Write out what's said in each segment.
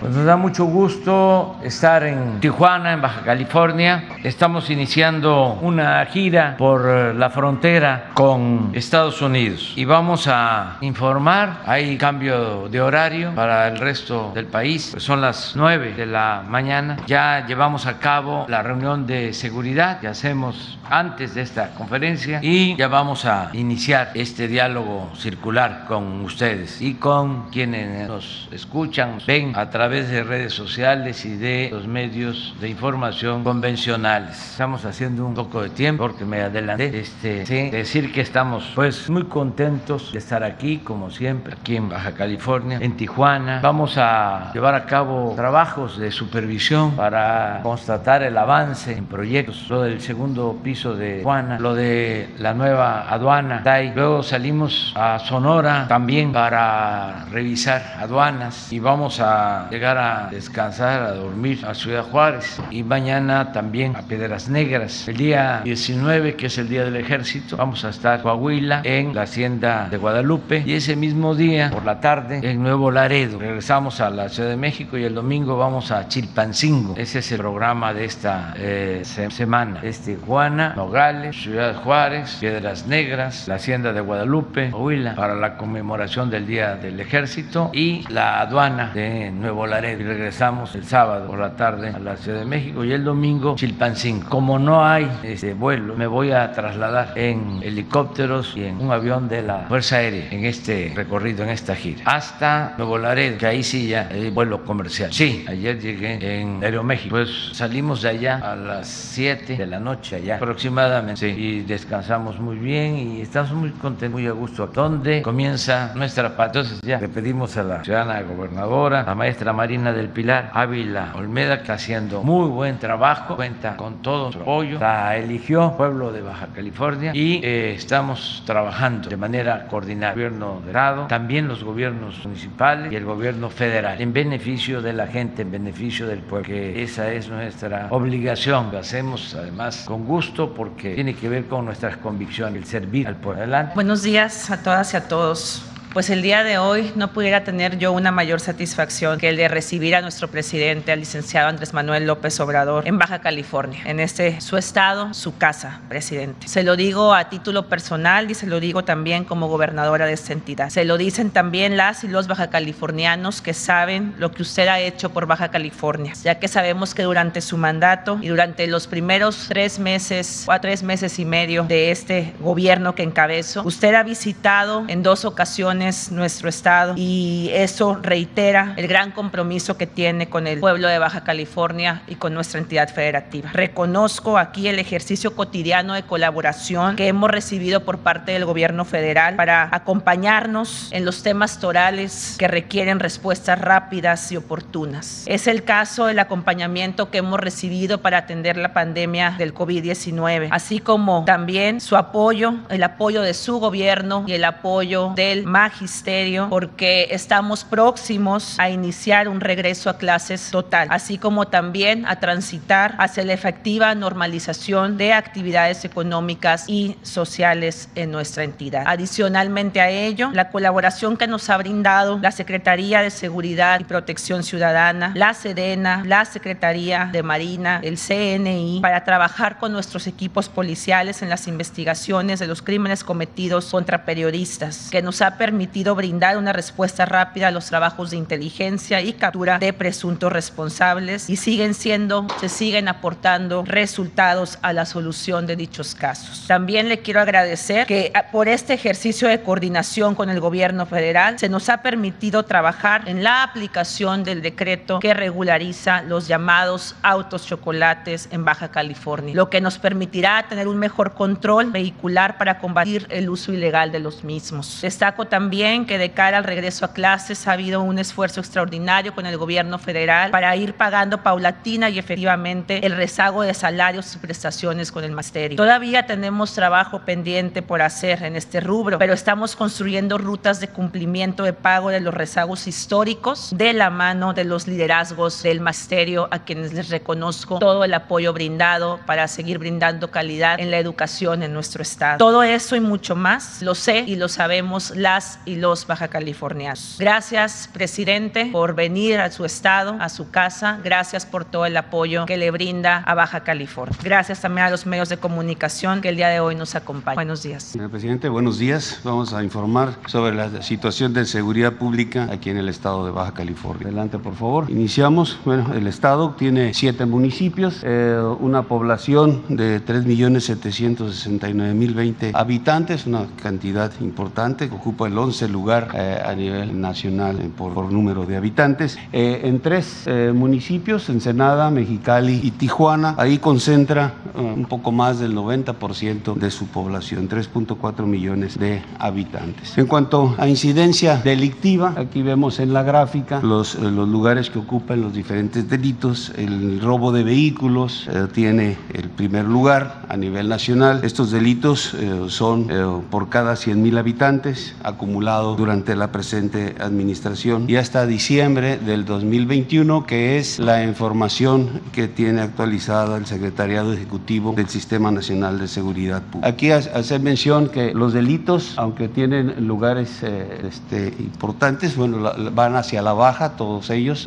Pues nos da mucho gusto estar en Tijuana, en Baja California. Estamos iniciando una gira por la frontera con Estados Unidos y vamos a informar. Hay cambio de horario para el resto del país. Pues son las 9 de la mañana. Ya llevamos a cabo la reunión de seguridad que hacemos antes de esta conferencia y ya vamos a iniciar este diálogo circular con ustedes y con quienes nos escuchan, ven a través través de redes sociales y de los medios de información convencionales. Estamos haciendo un poco de tiempo porque me adelanté. Este, sí, decir que estamos pues muy contentos de estar aquí, como siempre, aquí en Baja California, en Tijuana. Vamos a llevar a cabo trabajos de supervisión para constatar el avance en proyectos, lo del segundo piso de Tijuana, lo de la nueva aduana. Luego salimos a Sonora también para revisar aduanas y vamos a llegar a descansar, a dormir a Ciudad Juárez y mañana también a Piedras Negras. El día 19, que es el Día del Ejército, vamos a estar en Coahuila, en la Hacienda de Guadalupe y ese mismo día, por la tarde, en Nuevo Laredo. Regresamos a la Ciudad de México y el domingo vamos a Chilpancingo. Ese es el programa de esta eh, semana. Es Tijuana, Nogales, Ciudad Juárez, Piedras Negras, la Hacienda de Guadalupe, Coahuila, para la conmemoración del Día del Ejército y la aduana de Nuevo Y regresamos el sábado por la tarde a la Ciudad de México y el domingo Chilpancingo. Como no hay este vuelo, me voy a trasladar en helicópteros y en un avión de la Fuerza Aérea en este recorrido, en esta gira, hasta Nuevo Laredo, que ahí sí ya hay vuelo comercial. Sí, ayer llegué en Aeroméxico, pues salimos de allá a las 7 de la noche allá aproximadamente y descansamos muy bien y estamos muy contentos, muy a gusto. ¿Dónde comienza nuestra? Entonces ya le pedimos a la ciudadana gobernadora, la maestra Marina del Pilar Ávila Olmeda, que haciendo muy buen trabajo, cuenta con todo su apoyo, la eligió pueblo de Baja California y eh, estamos trabajando de manera coordinada, gobierno de Grado, también los gobiernos municipales y el gobierno federal, en beneficio de la gente, en beneficio del pueblo, que esa es nuestra obligación, lo hacemos además con gusto porque tiene que ver con nuestras convicciones, el servir al pueblo. Adelante. Buenos días a todas y a todos pues el día de hoy no pudiera tener yo una mayor satisfacción que el de recibir a nuestro presidente, al licenciado Andrés Manuel López Obrador, en Baja California, en este su estado, su casa, presidente. Se lo digo a título personal y se lo digo también como gobernadora de esta entidad. Se lo dicen también las y los baja californianos que saben lo que usted ha hecho por Baja California, ya que sabemos que durante su mandato y durante los primeros tres meses o tres meses y medio de este gobierno que encabezó, usted ha visitado en dos ocasiones nuestro estado y eso reitera el gran compromiso que tiene con el pueblo de Baja California y con nuestra entidad federativa. Reconozco aquí el ejercicio cotidiano de colaboración que hemos recibido por parte del gobierno federal para acompañarnos en los temas torales que requieren respuestas rápidas y oportunas. Es el caso del acompañamiento que hemos recibido para atender la pandemia del COVID-19, así como también su apoyo, el apoyo de su gobierno y el apoyo del magisterio porque estamos próximos a iniciar un regreso a clases total, así como también a transitar hacia la efectiva normalización de actividades económicas y sociales en nuestra entidad. Adicionalmente a ello, la colaboración que nos ha brindado la Secretaría de Seguridad y Protección Ciudadana, la Sedena, la Secretaría de Marina, el CNI, para trabajar con nuestros equipos policiales en las investigaciones de los crímenes cometidos contra periodistas, que nos ha permitido permitido brindar una respuesta rápida a los trabajos de inteligencia y captura de presuntos responsables y siguen siendo, se siguen aportando resultados a la solución de dichos casos. También le quiero agradecer que ah, por este ejercicio de coordinación con el gobierno federal se nos ha permitido trabajar en la aplicación del decreto que regulariza los llamados autos chocolates en Baja California, lo que nos permitirá tener un mejor control vehicular para combatir el uso ilegal de los mismos. Destaco también también que de cara al regreso a clases ha habido un esfuerzo extraordinario con el gobierno federal para ir pagando paulatina y efectivamente el rezago de salarios y prestaciones con el magisterio. Todavía tenemos trabajo pendiente por hacer en este rubro, pero estamos construyendo rutas de cumplimiento de pago de los rezagos históricos de la mano de los liderazgos del magisterio a quienes les reconozco todo el apoyo brindado para seguir brindando calidad en la educación en nuestro estado. Todo eso y mucho más lo sé y lo sabemos las y los baja californianos. Gracias, presidente, por venir a su estado, a su casa. Gracias por todo el apoyo que le brinda a Baja California. Gracias también a los medios de comunicación que el día de hoy nos acompañan. Buenos días. Señor presidente, buenos días. Vamos a informar sobre la situación de seguridad pública aquí en el estado de Baja California. Adelante, por favor. Iniciamos. Bueno, el estado tiene siete municipios, eh, una población de 3.769.020 habitantes, una cantidad importante, ocupa el 11 lugar eh, a nivel nacional eh, por, por, número de habitantes. en tres municipios, Ensenada, Mexicali y Tijuana, ahí concentra un poco más del 90% de su población, 3.4 millones de habitantes. En cuanto a incidencia delictiva, aquí vemos en la gráfica los, los lugares que ocupan los diferentes delitos. El robo de vehículos tiene el primer lugar a nivel nacional. Estos delitos eh, son eh, por cada 100 mil habitantes acumulados durante la presente administración y hasta diciembre del 2021, que es la información que tiene actualizada el Secretariado Ejecutivo del Sistema Nacional de Seguridad Pública. Aquí hacer mención que los delitos, aunque tienen lugares eh, este, importantes, bueno, van hacia la baja todos ellos,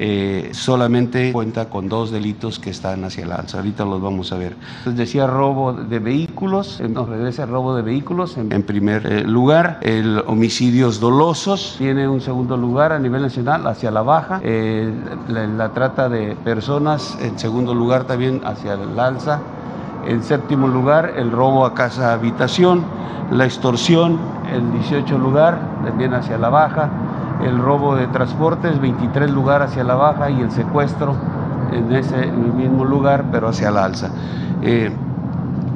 solamente cuenta con dos delitos que están hacia la alza. Ahorita los vamos a ver. Entonces decía robo de vehículos, nos regresa robo de vehículos en, primer eh, lugar, el homicidios dolosos tiene un segundo lugar a nivel nacional hacia la baja, eh, la, trata de personas en segundo lugar también hacia el alza, en séptimo lugar el robo a casa habitación, la extorsión en 18 lugar también hacia la baja, el robo de transportes 23 lugar hacia la baja y el secuestro en ese mismo lugar pero hacia la alza. Eh,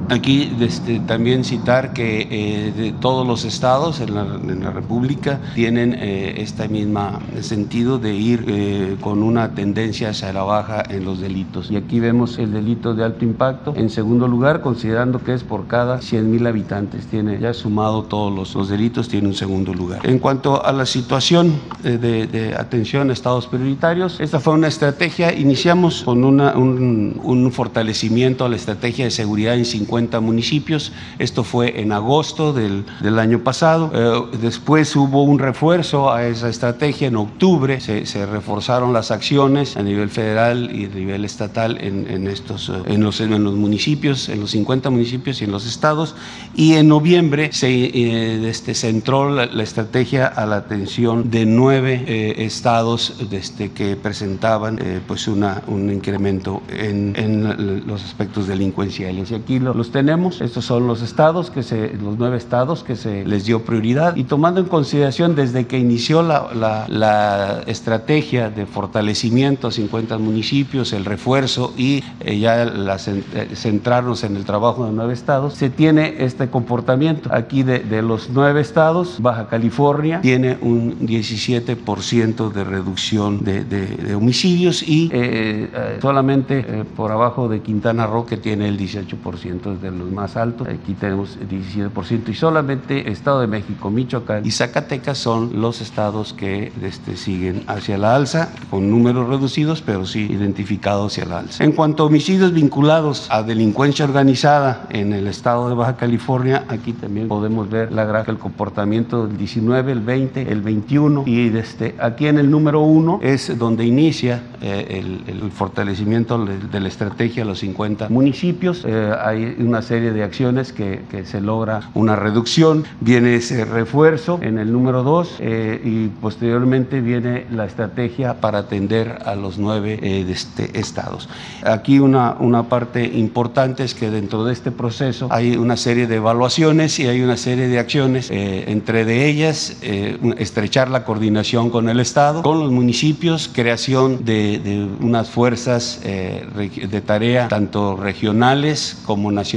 Aquí este, también citar que eh, todos los estados en la, República tienen eh, este mismo sentido de ir eh, con una tendencia hacia la baja en los delitos. Y aquí vemos el delito de alto impacto en segundo lugar, considerando que es por cada 100 mil habitantes. Tiene ya sumado todos los, los, delitos, tiene un segundo lugar. En cuanto a la situación de, atención a estados prioritarios, esta fue una estrategia. Iniciamos con un, un fortalecimiento a la estrategia de seguridad en 50 municipios. Esto fue en agosto del, del año pasado. Eh, después hubo un refuerzo a esa estrategia en octubre. Se, se, reforzaron las acciones a nivel federal y a nivel estatal en, en estos, eh, en, los, en los municipios, en los 50 municipios y en los estados. Y en noviembre se eh, este, centró la, la, estrategia a la atención de nueve eh, estados desde que presentaban eh, pues una, un incremento en, en, los aspectos delincuenciales. Y aquí tenemos. Estos son los estados, que se, los nueve estados que se les dio prioridad. Y tomando en consideración desde que inició la, estrategia de fortalecimiento a 50 municipios, el refuerzo y eh, ya la, eh, centrarnos en el trabajo de nueve estados, se tiene este comportamiento. Aquí de, los nueve estados, Baja California tiene un 17% de reducción de, homicidios y eh, solamente por abajo de Quintana Roo que tiene el 18% de los más altos. Aquí tenemos 17% y solamente Estado de México, Michoacán y Zacatecas son los estados que este, siguen hacia la alza, con números reducidos, pero sí identificados hacia la alza. En cuanto a homicidios vinculados a delincuencia organizada en el estado de Baja California, aquí también podemos ver la gráfica, el comportamiento del 19, el 20, el 21 y este, aquí en el número 1 es donde inicia eh, el, fortalecimiento de la estrategia a los 50 municipios. Eh, hay una serie de acciones que, se logra una reducción, viene ese refuerzo en el número dos eh, y posteriormente viene la estrategia para atender a los nueve eh, este, estados. Aquí una, una parte importante es que dentro de este proceso hay una serie de evaluaciones y hay una serie de acciones, eh, entre de ellas estrechar la coordinación con el Estado, con los municipios, creación de unas fuerzas de tarea tanto regionales como nacionales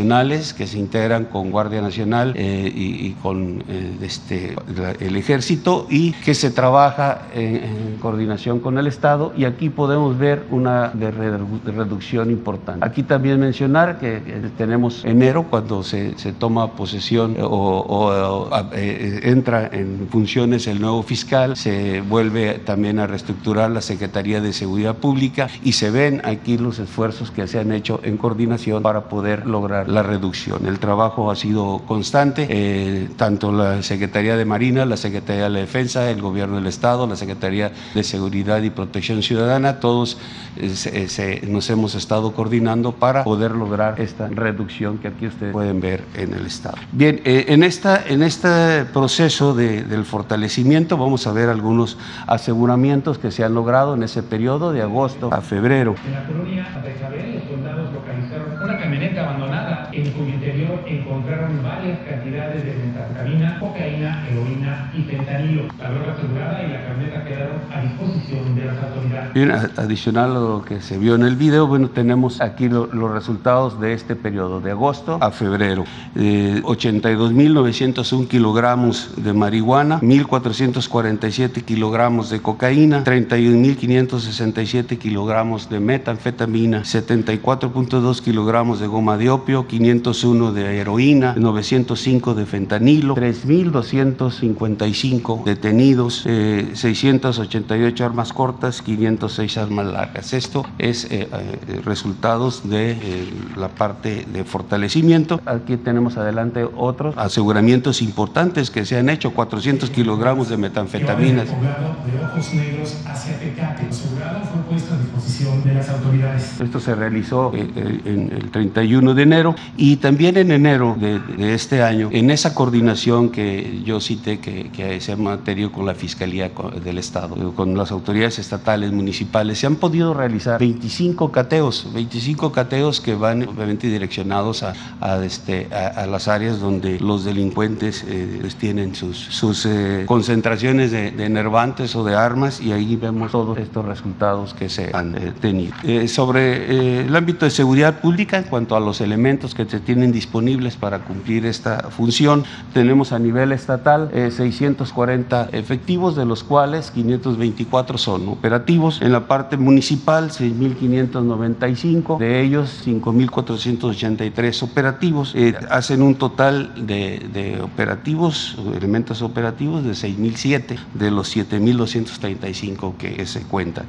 que se integran con Guardia Nacional eh, y, con eh, este, el Ejército y que se trabaja en, coordinación con el Estado y aquí podemos ver una reducción importante. Aquí también mencionar que eh, tenemos enero cuando se, toma posesión o, o, eh, entra en funciones el nuevo fiscal, se vuelve también a reestructurar la Secretaría de Seguridad Pública y se ven aquí los esfuerzos que se han hecho en coordinación para poder lograr la reducción. El trabajo ha sido constante, eh, tanto la Secretaría de Marina, la Secretaría de la Defensa, el Gobierno del Estado, la Secretaría de Seguridad y Protección Ciudadana, todos eh, nos hemos estado coordinando para poder lograr esta reducción que aquí ustedes pueden ver en el Estado. Bien, eh, en, esta, en este proceso de, del fortalecimiento vamos a ver algunos aseguramientos que se han logrado en ese periodo de agosto a febrero. En la colonia Bechabel, los soldados localizaron una camioneta abandonada en cuyo interior encontraron varias cantidades de metanfetamina, cocaína, heroína y fentanilo. La droga asegurada y la camioneta quedaron a disposición de las autoridades. Bien, adicional a lo que se vio en el video, bueno, tenemos aquí lo, los resultados de este periodo, de agosto a febrero. Eh, 82.901 kilogramos de marihuana, 1.447 kilogramos de cocaína, 31.567 kilogramos de metanfetamina, 74.2 kilogramos de goma de opio, 501 de heroína, 905 de fentanilo, 3.255 detenidos, eh, 688 armas cortas, 506 armas largas. Esto es eh, eh, resultados de eh, la parte de fortalecimiento. Aquí tenemos adelante otros aseguramientos importantes que se han hecho, 400 kilogramos de metanfetaminas. Esto se realizó eh, eh, el 31 de enero y también en enero de, de este año, en esa coordinación que yo cité que, que se ha mantenido con la Fiscalía del Estado, eh, con las autoridades estatales, municipales, se han podido realizar 25 cateos, 25 cateos que van obviamente direccionados a, a, este, a, a las áreas donde los delincuentes eh, pues tienen sus, sus eh, concentraciones de, de, enervantes o de armas y ahí vemos todos estos resultados que se han eh, tenido. sobre el ámbito de seguridad pública, en cuanto a los elementos que se tienen disponibles para cumplir esta función, tenemos a nivel estatal 640 efectivos, de los cuales 524 son operativos. En la parte municipal, 6.595, de ellos 5.483 operativos. hacen un total de, operativos, elementos operativos de 6.007 de los 7.235 que se cuentan.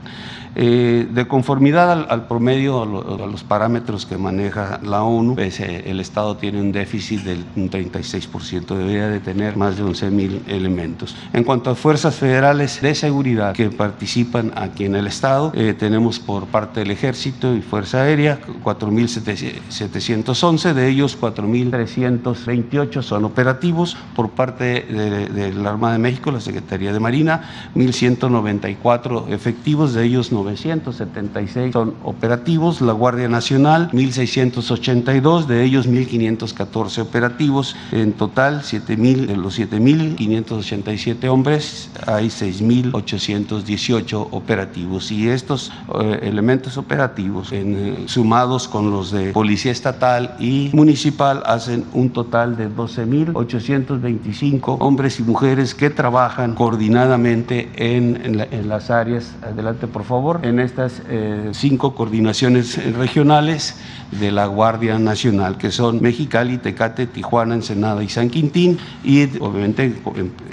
Eh, de conformidad al, promedio, a, los parámetros que maneja la ONU, pues, eh, el Estado tiene un déficit del 36%, debería de tener más de 11.000 elementos. En cuanto a fuerzas federales de seguridad que participan aquí en el Estado, eh, tenemos por parte del Ejército y Fuerza Aérea 4.711, de ellos 4.328 son operativos, por parte del de, de la Armada de México, la Secretaría de Marina, 1.194 efectivos, de ellos 976 son operativos, la Guardia Nacional 1.682, de ellos 1.514 operativos, en total 7.000, de los 7.587 hombres hay 6.818 operativos. Y estos eh, elementos operativos eh, sumados con los de Policía Estatal y Municipal hacen un total de 12.825 hombres y mujeres que trabajan coordinadamente en las áreas, adelante por favor, en estas eh, cinco coordinaciones regionales de la Guardia Nacional, que son Mexicali, Tecate, Tijuana, Ensenada y San Quintín, y obviamente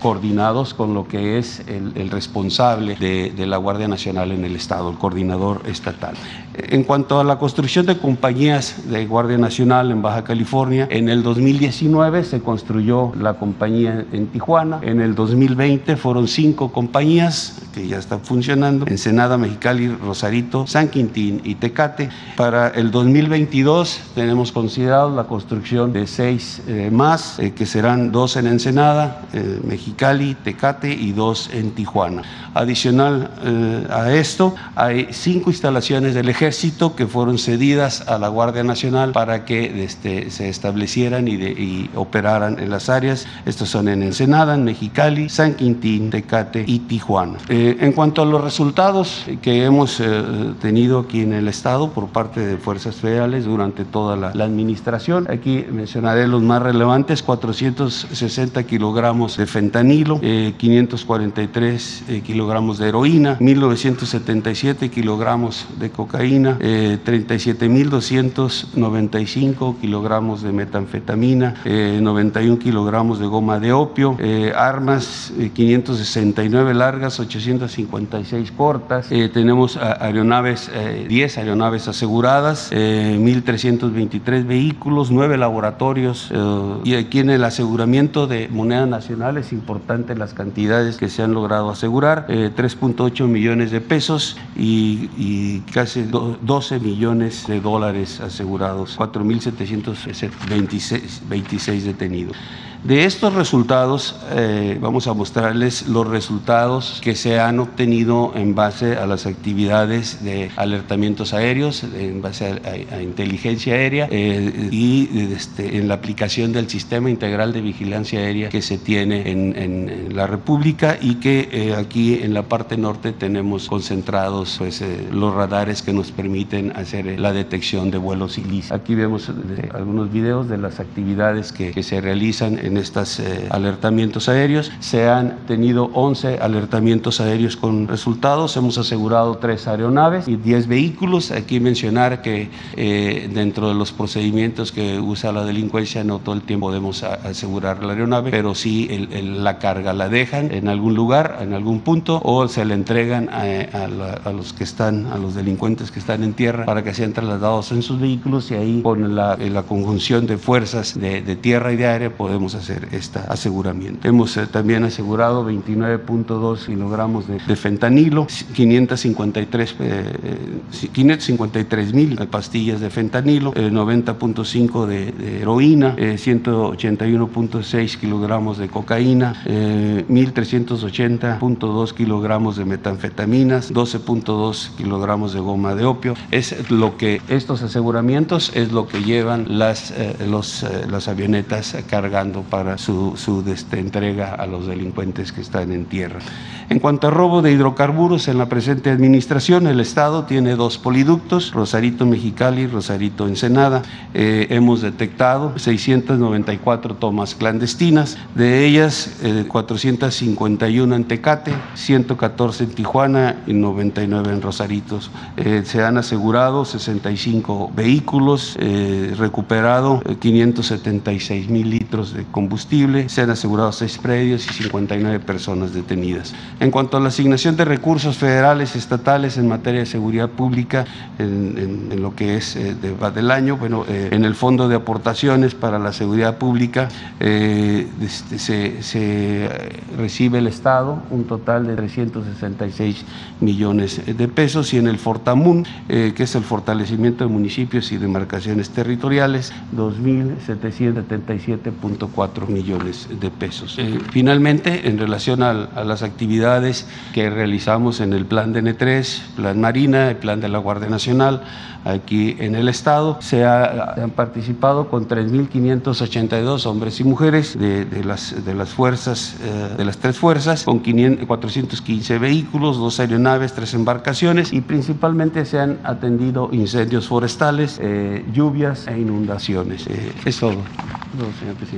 coordinados con lo que es el, responsable de, la Guardia Nacional en el Estado, el coordinador estatal. En cuanto a la construcción de compañías de Guardia Nacional en Baja California, en el 2019 se construyó la compañía en Tijuana, en el 2020 fueron cinco compañías que ya están funcionando, Ensenada, Mexicali, Rosarito, San Quintín y Tecate. Para el 2022 tenemos considerado la construcción de seis eh, más, eh, que serán dos en Ensenada, eh, Mexicali, Tecate y dos en Tijuana. Adicional a esto, hay cinco instalaciones del ejército que fueron cedidas a la Guardia Nacional para que este, se establecieran y, de, y operaran en las áreas. Estos son en Ensenada, en Mexicali, San Quintín, Tecate y Tijuana. Eh, en cuanto a los resultados que hemos eh, tenido aquí en el Estado por parte de fuerzas federales durante toda la, la administración, aquí mencionaré los más relevantes, 460 kilogramos de fentanilo, 543 kilogramos kilogramos de heroína, 1.977 kilogramos de cocaína, eh, 37.295 kilogramos de metanfetamina, eh, 91 kilogramos de goma de opio, eh, armas 569 largas, 856 cortas, tenemos aeronaves, 10 aeronaves aseguradas, 1.323 23 vehículos, 9 laboratorios eh, y aquí en el aseguramiento de moneda nacional es importante las cantidades que se han logrado asegurar, 3.8 eh, millones de pesos y, y casi 12 millones de dólares asegurados, 4.726 detenidos. De estos resultados eh, vamos a mostrarles los resultados que se han obtenido en base a las actividades de alertamientos aéreos, en base a, inteligencia aérea eh, y este, en la aplicación del sistema integral de vigilancia aérea que se tiene en, la República y que eh, aquí en la parte norte tenemos concentrados pues, los radares que nos permiten hacer la detección de vuelos ilícitos. Aquí vemos algunos videos de las actividades que, que se realizan en estos eh, alertamientos aéreos. Se han tenido 11 alertamientos aéreos con resultados. Hemos asegurado tres aeronaves y 10 vehículos. Aquí mencionar que eh, dentro de los procedimientos que usa la delincuencia no todo el tiempo podemos asegurar la aeronave, pero sí la carga la dejan en algún lugar, en algún punto, o se la entregan a, los que están, a los delincuentes que están en tierra para que sean trasladados en sus vehículos y ahí con la, la conjunción de fuerzas de, de tierra y de aire podemos hacer este aseguramiento. Hemos eh, también asegurado 29.2 kilogramos de, fentanilo, 553, 553 eh, mil pastillas de fentanilo, 90.5 eh, de, heroína, 181.6 kilogramos de cocaína, 1.380.2 kilogramos de metanfetaminas, 12.2 kilogramos de goma de opio. Es lo que estos aseguramientos es lo que llevan las, los, las avionetas cargando para su, su este, entrega a los delincuentes que están en tierra. En cuanto a robo de hidrocarburos, en la presente administración el Estado tiene dos poliductos, Rosarito Mexicali, Rosarito Ensenada. Eh, hemos detectado 694 tomas clandestinas, de ellas 451 eh, en Tecate, 114 en Tijuana y 99 en Rosaritos. Eh, se han asegurado 65 vehículos, recuperado 576 mil litros de combustible, se han asegurado seis predios y 59 personas detenidas. En cuanto a la asignación de recursos federales estatales en materia de seguridad pública, en, lo que es eh, del año, bueno, eh, en el Fondo de Aportaciones para la Seguridad Pública eh, este, se, se, recibe el Estado un total de 366 millones de pesos y en el Fortamun, que es el fortalecimiento de municipios y demarcaciones territoriales, 2.777.4 millones de pesos. finalmente, en relación a, a las actividades que realizamos en el plan DN3, plan Marina, el plan de la Guardia Nacional, aquí en el Estado. Se han participado con 3.582 hombres y mujeres de, las, de las fuerzas, eh, de las tres fuerzas, con 415 vehículos, dos aeronaves, tres embarcaciones y principalmente se han atendido incendios forestales, eh, lluvias e inundaciones. Eh, es todo.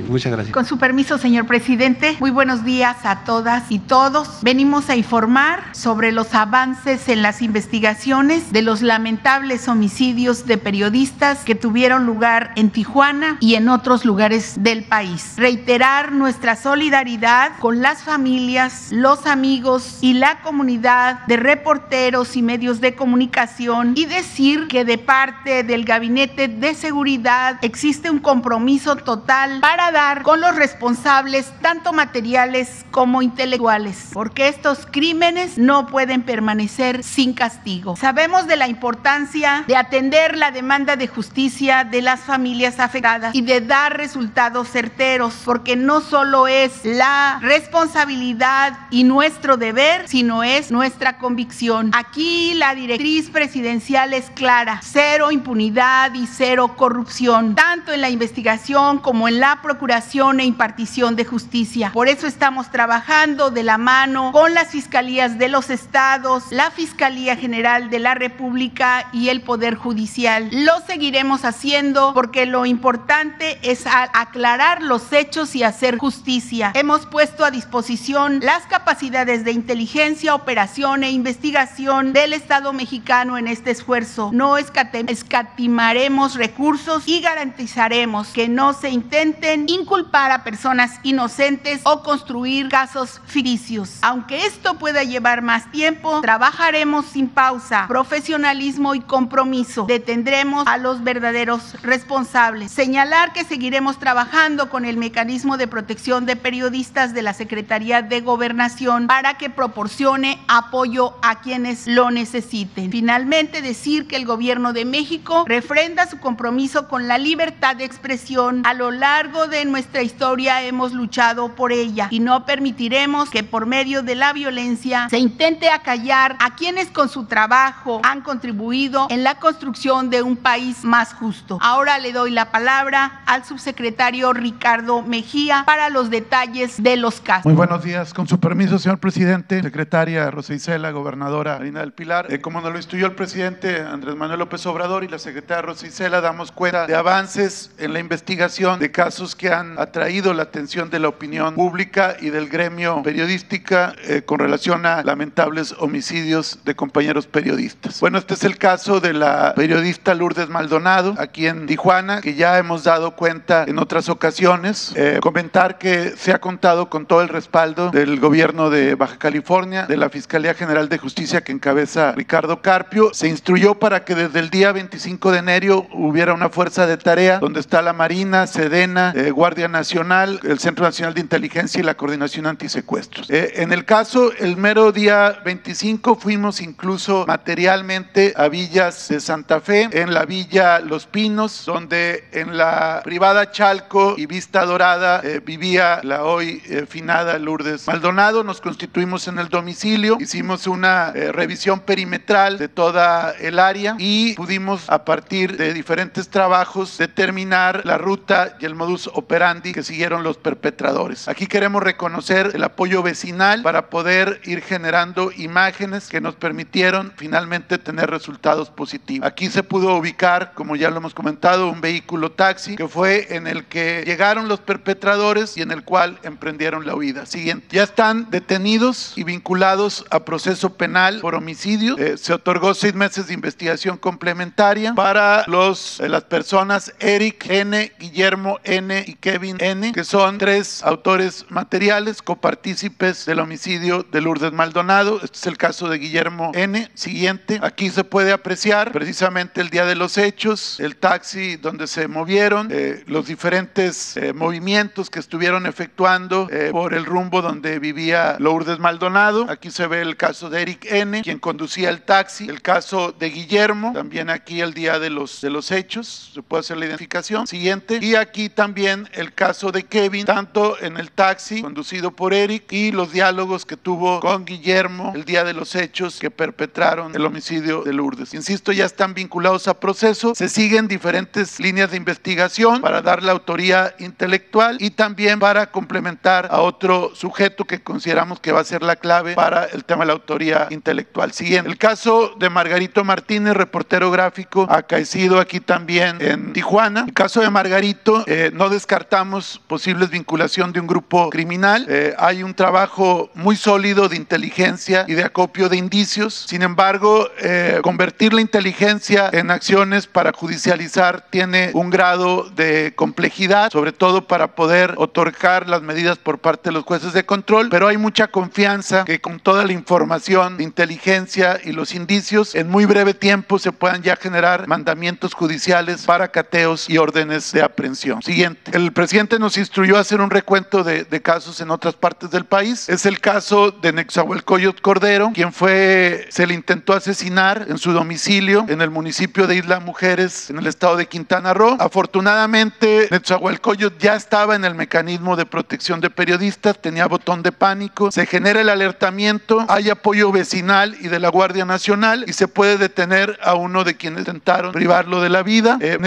Muchas gracias. Con su permiso, señor presidente, muy buenos días a todas y todos. Venimos a informar sobre los avances en las investigaciones de los lamentables homicidios de periodistas que tuvieron lugar en Tijuana y en otros lugares del país. Reiterar nuestra solidaridad con las familias, los amigos y la comunidad de reporteros y medios de comunicación y decir que de parte del Gabinete de Seguridad existe un compromiso total para dar con los responsables tanto materiales como intelectuales, porque estos crímenes no pueden permanecer sin castigo. Sabemos de la importancia de atender la demanda de justicia de las familias afectadas y de dar resultados certeros, porque no solo es la responsabilidad y nuestro deber, sino es nuestra convicción. Aquí la directriz presidencial es clara, cero impunidad y cero corrupción, tanto en la investigación como en la procuración e impartición de justicia. Por eso estamos trabajando de la mano con las fiscalías de los estados, la Fiscalía General de la República y el Poder Judicial. Lo seguiremos haciendo porque lo importante es aclarar los hechos y hacer justicia. Hemos puesto a disposición las capacidades de inteligencia, operación e investigación del Estado mexicano en este esfuerzo. No escatimaremos recursos y garantizaremos que no se intenten inculpar a personas inocentes o construir casos ficticios. Aunque esto pueda llevar más tiempo, trabajaremos sin pausa, profesionalismo y compromiso. Detendremos a los verdaderos responsables. Señalar que seguiremos trabajando con el mecanismo de protección de periodistas de la Secretaría de Gobernación para que proporcione apoyo a quienes lo necesiten. Finalmente, decir que el gobierno de México refrenda su compromiso con la libertad de expresión. A lo largo de nuestra historia hemos luchado por ella y no permitiremos que por medio de la violencia se intente acallar a quienes con su trabajo han contribuido en la construcción de un país más justo. Ahora le doy la palabra al subsecretario Ricardo Mejía para los detalles de los casos. Muy buenos días. Con su permiso, señor presidente, secretaria Rosa Isela, gobernadora Marina del Pilar. Eh, como nos lo instruyó el presidente Andrés Manuel López Obrador y la secretaria Rosa Isela, damos cuenta de avances en la investigación de casos que han atraído la atención de la opinión pública y del gremio periodística eh, con relación a lamentables homicidios de compañeros periodistas. Bueno, este es el caso de la periodista Lourdes Maldonado, aquí en Tijuana, que ya hemos dado cuenta en otras ocasiones. Eh, comentar que se ha contado con todo el respaldo del gobierno de Baja California, de la Fiscalía General de Justicia que encabeza Ricardo Carpio. Se instruyó para que desde el día 25 de enero hubiera una fuerza de tarea donde está la Marina, Sedena, eh, Guardia Nacional, el Centro Nacional de Inteligencia y la Coordinación Antisecuestros. Eh, en el caso, el mero día 25 fuimos incluso materialmente a Villas de Santa Fe, en la Villa Los Pinos, donde en la privada Chalco y Vista Dorada eh, vivía la hoy finada Lourdes Maldonado. Nos constituimos en el domicilio, hicimos una revisión perimetral de toda el área y pudimos a partir de diferentes trabajos determinar la ruta y el modus operandi que siguieron los perpetradores. Aquí queremos reconocer el apoyo vecinal para poder ir generando imágenes que nos permitieron finalmente tener resultados positivos. Aquí se pudo ubicar, como ya lo hemos comentado, un vehículo taxi que fue en el que llegaron los perpetradores y en el cual emprendieron la huida. Siguiente, ya están detenidos y vinculados a proceso penal por homicidio. Eh, se otorgó seis meses de investigación complementaria para los, eh, las personas Eric N, Guillermo N y Kevin N, que son tres autores materiales, copartícipes del homicidio de Lourdes Maldonado. Este es el caso de Guillermo N. Siguiente, aquí se puede apreciar precisamente el día de los hechos, el taxi donde se movieron, eh, los diferentes eh, movimientos que estuvieron efectuando eh, por el rumbo donde vivía Lourdes Maldonado. Aquí se ve el caso de Eric N, quien conducía el taxi, el caso de Guillermo, también aquí el día de los, de los hechos, se puede hacer la identificación. Siguiente, y aquí también el caso de Kevin, tanto en el taxi conducido por Eric y los diálogos que tuvo con Guillermo el día de los hechos que perpetraron el homicidio de Lourdes. Insisto, ya están vinculados a proceso, se siguen diferentes líneas de investigación para dar la autoría intelectual y también para complementar a otro sujeto que consideramos que va a ser la clave para el tema de la autoría intelectual. Siguiente, el caso de Margarito Martínez, reportero gráfico, acaecido aquí también en Tijuana. El caso de Margarito, eh, no descartamos posibles vinculación de un grupo criminal. Eh, hay un trabajo muy sólido de inteligencia y de acopio de indicios. Sin embargo, eh, convertir la inteligencia en acciones para judicializar tiene un grado de complejidad, sobre todo para poder otorgar las medidas por parte de los jueces de control, pero hay mucha confianza que con toda la información de inteligencia y los indicios, en muy breve tiempo se puedan ya generar mandamientos judiciales para cateos y órdenes de aprehensión. Siguiente, el presidente nos instruyó a hacer un recuento de, de casos en otras partes del país. Es el caso de Nexahuelcoyot Cordero, quien fue, se le intentó asesinar en su domicilio en el municipio de Isla Mujeres, en el estado de Quintana Roo. Afortunadamente, Nexahuelcoyot ya estaba en el mecanismo de protección de periodistas, tenía botón de pánico, se genera el alertamiento, hay apoyo vecinal y de la Guardia Nacional y se puede detener a uno de quienes intentaron privarlo de la vida. Eh,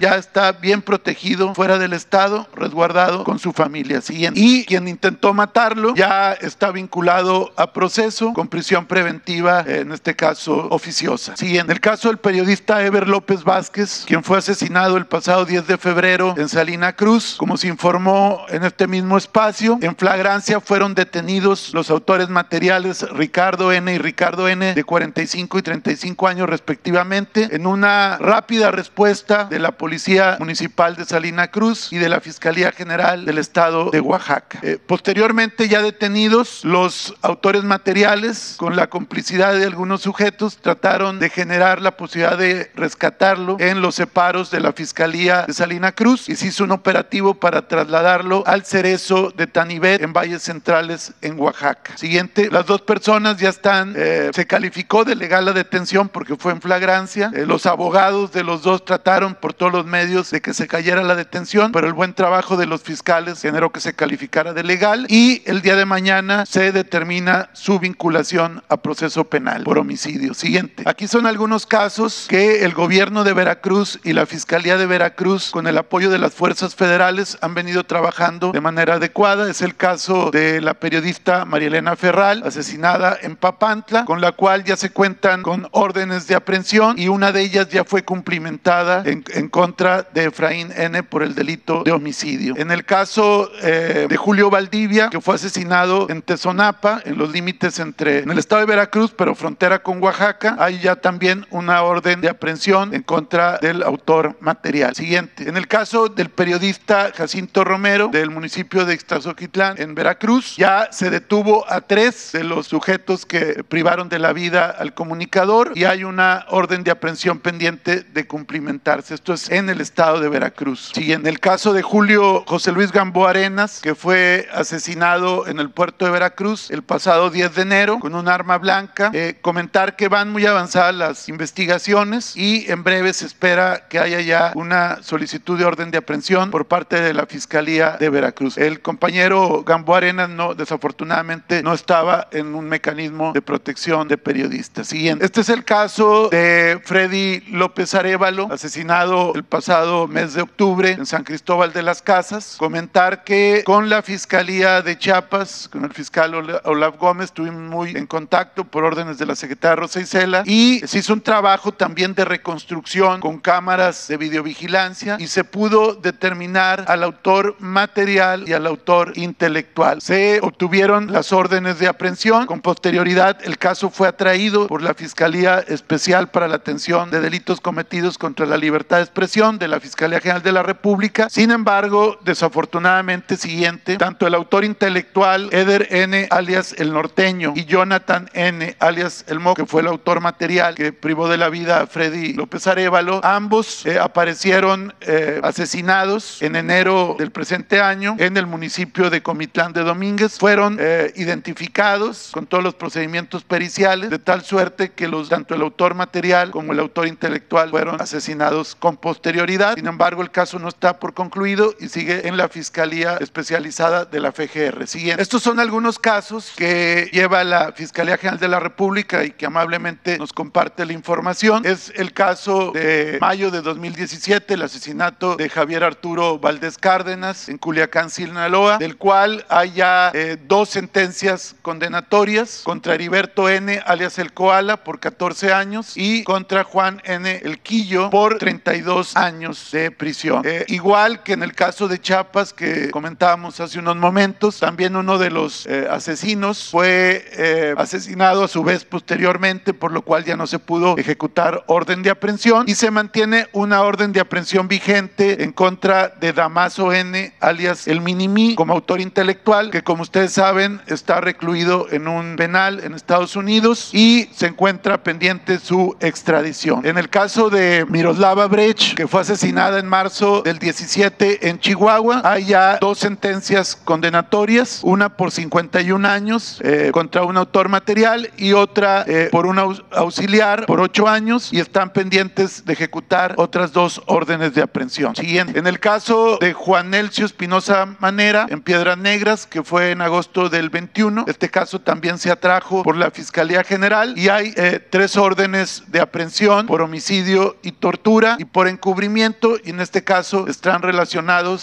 ya está bien protegido fuera del estado, resguardado con su familia. Siguiente. Y quien intentó matarlo ya está vinculado a proceso con prisión preventiva, en este caso oficiosa. Siguiente. El caso del periodista Ever López Vázquez, quien fue asesinado el pasado 10 de febrero en Salina Cruz, como se informó en este mismo espacio, en flagrancia fueron detenidos los autores materiales Ricardo N y Ricardo N de 45 y 35 años respectivamente en una rápida respuesta de la Policía Municipal de Salina Cruz y de la Fiscalía General del Estado de Oaxaca. Eh, posteriormente, ya detenidos, los autores materiales, con la complicidad de algunos sujetos, trataron de generar la posibilidad de rescatarlo en los separos de la Fiscalía de Salina Cruz y se hizo un operativo para trasladarlo al cerezo de Tanibet en Valles Centrales en Oaxaca. Siguiente, las dos personas ya están, eh, se calificó de legal la detención porque fue en flagrancia. Eh, los abogados de los dos trataron por todos los medios de que se cayera la detención, pero el buen trabajo de los fiscales generó que se calificara de legal y el día de mañana se determina su vinculación a proceso penal por homicidio. Siguiente. Aquí son algunos casos que el gobierno de Veracruz y la Fiscalía de Veracruz, con el apoyo de las fuerzas federales, han venido trabajando de manera adecuada. Es el caso de la periodista María Elena Ferral, asesinada en Papantla, con la cual ya se cuentan con órdenes de aprehensión y una de ellas ya fue cumplimentada en, en contra de Efraín N por el delito de homicidio. En el caso eh, de Julio Valdivia, que fue asesinado en Tezonapa, en los límites entre en el estado de Veracruz, pero frontera con Oaxaca, hay ya también una orden de aprehensión en contra del autor material. Siguiente. En el caso del periodista Jacinto Romero, del municipio de Ixtazoquitlán, en Veracruz, ya se detuvo a tres de los sujetos que privaron de la vida al comunicador y hay una orden de aprehensión pendiente de cumplimentarse. Esto es en el estado de Veracruz. Siguiente. En el caso de Julio José Luis Gamboa Arenas, que fue asesinado en el puerto de Veracruz el pasado 10 de enero con un arma blanca. Eh, comentar que van muy avanzadas las investigaciones y en breve se espera que haya ya una solicitud de orden de aprehensión por parte de la Fiscalía de Veracruz. El compañero Gamboa Arenas no, desafortunadamente no estaba en un mecanismo de protección de periodistas. Siguiente. Este es el caso de Freddy López Arevalo, asesinado el pasado mes de octubre en San Cristóbal de las Casas. Comentar que con la Fiscalía de Chiapas, con el fiscal Olaf Gómez, estuvimos muy en contacto por órdenes de la secretaria Rosa Isela y se hizo un trabajo también de reconstrucción con cámaras de videovigilancia y se pudo determinar al autor material y al autor intelectual. Se obtuvieron las órdenes de aprehensión. Con posterioridad, el caso fue atraído por la Fiscalía Especial para la Atención de Delitos Cometidos contra la Libertad de Expresión de la Fiscalía General de la República. Sin embargo, desafortunadamente, siguiente, tanto el autor intelectual Eder N. alias El Norteño y Jonathan N. alias El Mo, que fue el autor material que privó de la vida a Freddy López Arevalo, ambos eh, aparecieron eh, asesinados en enero del presente año en el municipio de Comitlán de Domínguez. Fueron eh, identificados con todos los procedimientos periciales, de tal suerte que tanto el autor material como el autor intelectual fueron asesinados con posterioridad. Sin embargo, el caso no está por y sigue en la Fiscalía Especializada de la FGR. Siguiente. Estos son algunos casos que lleva la Fiscalía General de la República y que amablemente nos comparte la información. Es el caso de mayo de 2017, el asesinato de Javier Arturo Valdés Cárdenas en Culiacán, Sinaloa, del cual hay ya eh, dos sentencias condenatorias contra Heriberto N., alias El Koala, por 14 años y contra Juan N. El Quillo por 32 años de prisión. Eh, igual que en el caso de Chiapas que comentábamos hace unos momentos, también uno de los eh, asesinos fue eh, asesinado a su vez posteriormente, por lo cual ya no se pudo ejecutar orden de aprehensión y se mantiene una orden de aprehensión vigente en contra de Damaso N, alias el Minimi, como autor intelectual, que como ustedes saben está recluido en un penal en Estados Unidos y se encuentra pendiente su extradición. En el caso de Miroslava Brecht, que fue asesinada en marzo del 17 en Chihuahua, hay ya dos sentencias condenatorias, una por 51 años eh, contra un autor material y otra eh, por un auxiliar por 8 años y están pendientes de ejecutar otras dos órdenes de aprehensión. Siguiente. En el caso de Juan Nelcio Espinosa Manera, en Piedras Negras, que fue en agosto del 21, este caso también se atrajo por la Fiscalía General y hay eh, tres órdenes de aprehensión por homicidio y tortura y por encubrimiento y en este caso están relacionados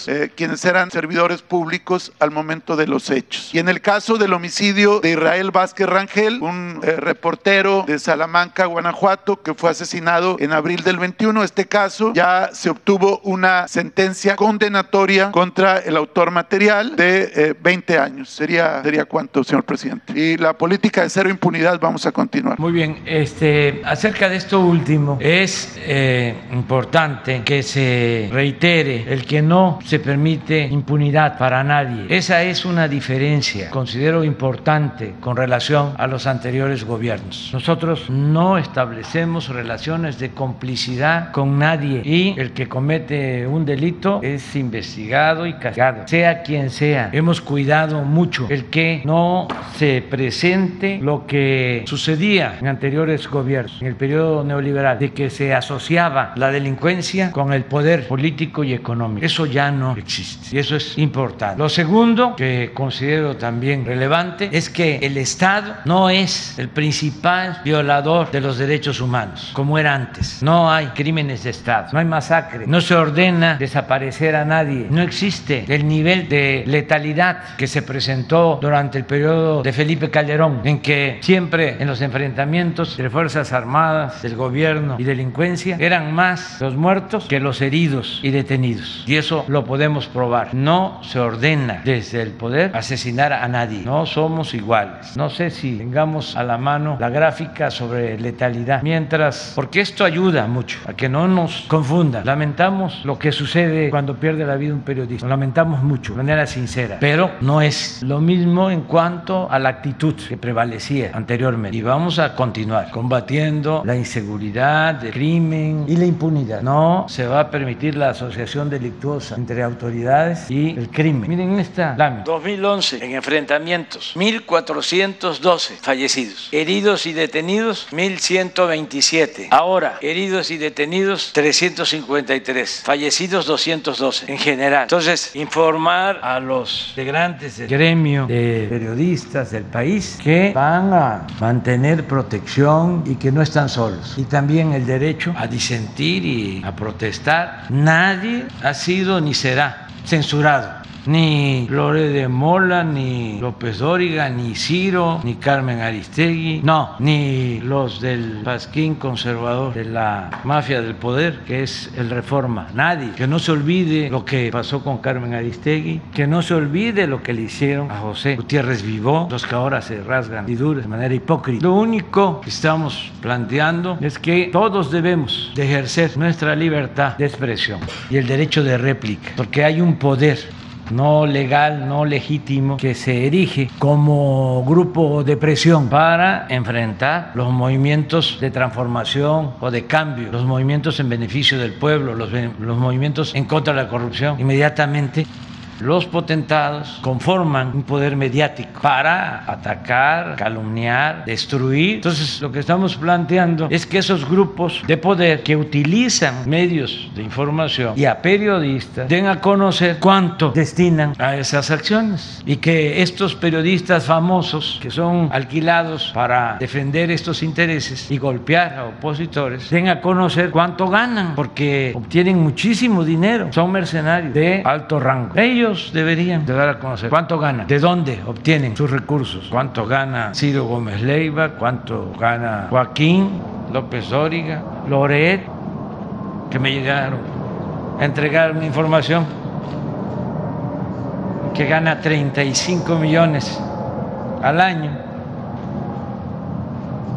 eh, quienes eran servidores públicos al momento de los hechos. Y en el caso del homicidio de Israel Vázquez Rangel, un eh, reportero de Salamanca, Guanajuato, que fue asesinado en abril del 21, este caso ya se obtuvo una sentencia condenatoria contra el autor material de 20 años. ¿Sería, ¿Sería cuánto, señor presidente? Y la política de cero impunidad vamos a continuar. Muy bien, este, acerca de esto último, es eh, importante que se reitere, el que no se permite impunidad para nadie. Esa es una diferencia, considero importante, con relación a los anteriores gobiernos. Nosotros no establecemos relaciones de complicidad con nadie y el que comete un delito es investigado y castigado, sea quien sea. Hemos cuidado mucho el que no se presente lo que sucedía en anteriores gobiernos, en el periodo neoliberal, de que se asociaba la delincuencia con el poder político y económico. Eso ya no existe y eso es importante. Lo segundo que considero también relevante es que el Estado no es el principal violador de los derechos humanos, como era antes. No hay crímenes de Estado, no hay masacre, no se ordena desaparecer a nadie, no existe el nivel de letalidad que se presentó durante el periodo de Felipe Calderón, en que siempre en los enfrentamientos de Fuerzas Armadas, del gobierno y delincuencia eran más los muertos que los heridos y detenidos. Y eso lo podemos probar. No se ordena desde el poder asesinar a nadie. No somos iguales. No sé si tengamos a la mano la gráfica sobre letalidad. Mientras, porque esto ayuda mucho a que no nos confunda. Lamentamos lo que sucede cuando pierde la vida un periodista. Lo lamentamos mucho, de manera sincera. Pero no es lo mismo en cuanto a la actitud que prevalecía anteriormente. Y vamos a continuar combatiendo la inseguridad, el crimen y la impunidad. No se va a permitir la asociación entre autoridades y el crimen. Miren esta lámina. 2011 en enfrentamientos, 1412 fallecidos. Heridos y detenidos, 1127. Ahora, heridos y detenidos, 353. Fallecidos, 212 en general. Entonces, informar a los integrantes del gremio de periodistas del país que van a mantener protección y que no están solos. Y también el derecho a disentir y a protestar. Nadie ha sido ni será censurado ni Lore de Mola, ni López Dóriga, ni Ciro, ni Carmen Aristegui, no, ni los del Pasquín conservador de la mafia del poder, que es el Reforma. Nadie. Que no se olvide lo que pasó con Carmen Aristegui, que no se olvide lo que le hicieron a José Gutiérrez Vivó, los que ahora se rasgan y duros de manera hipócrita. Lo único que estamos planteando es que todos debemos de ejercer nuestra libertad de expresión y el derecho de réplica, porque hay un poder no legal, no legítimo, que se erige como grupo de presión para enfrentar los movimientos de transformación o de cambio, los movimientos en beneficio del pueblo, los, los movimientos en contra de la corrupción. Inmediatamente los potentados conforman un poder mediático para atacar, calumniar, destruir. Entonces, lo que estamos planteando es que esos grupos de poder que utilizan medios de información y a periodistas den a conocer cuánto destinan a esas acciones y que estos periodistas famosos que son alquilados para defender estos intereses y golpear a opositores den a conocer cuánto ganan porque obtienen muchísimo dinero, son mercenarios de alto rango. Ellos deberían de dar a conocer cuánto ganan, de dónde obtienen sus recursos, cuánto gana Ciro Gómez Leiva, cuánto gana Joaquín López Dóriga, Loret, que me llegaron a entregar una información que gana 35 millones al año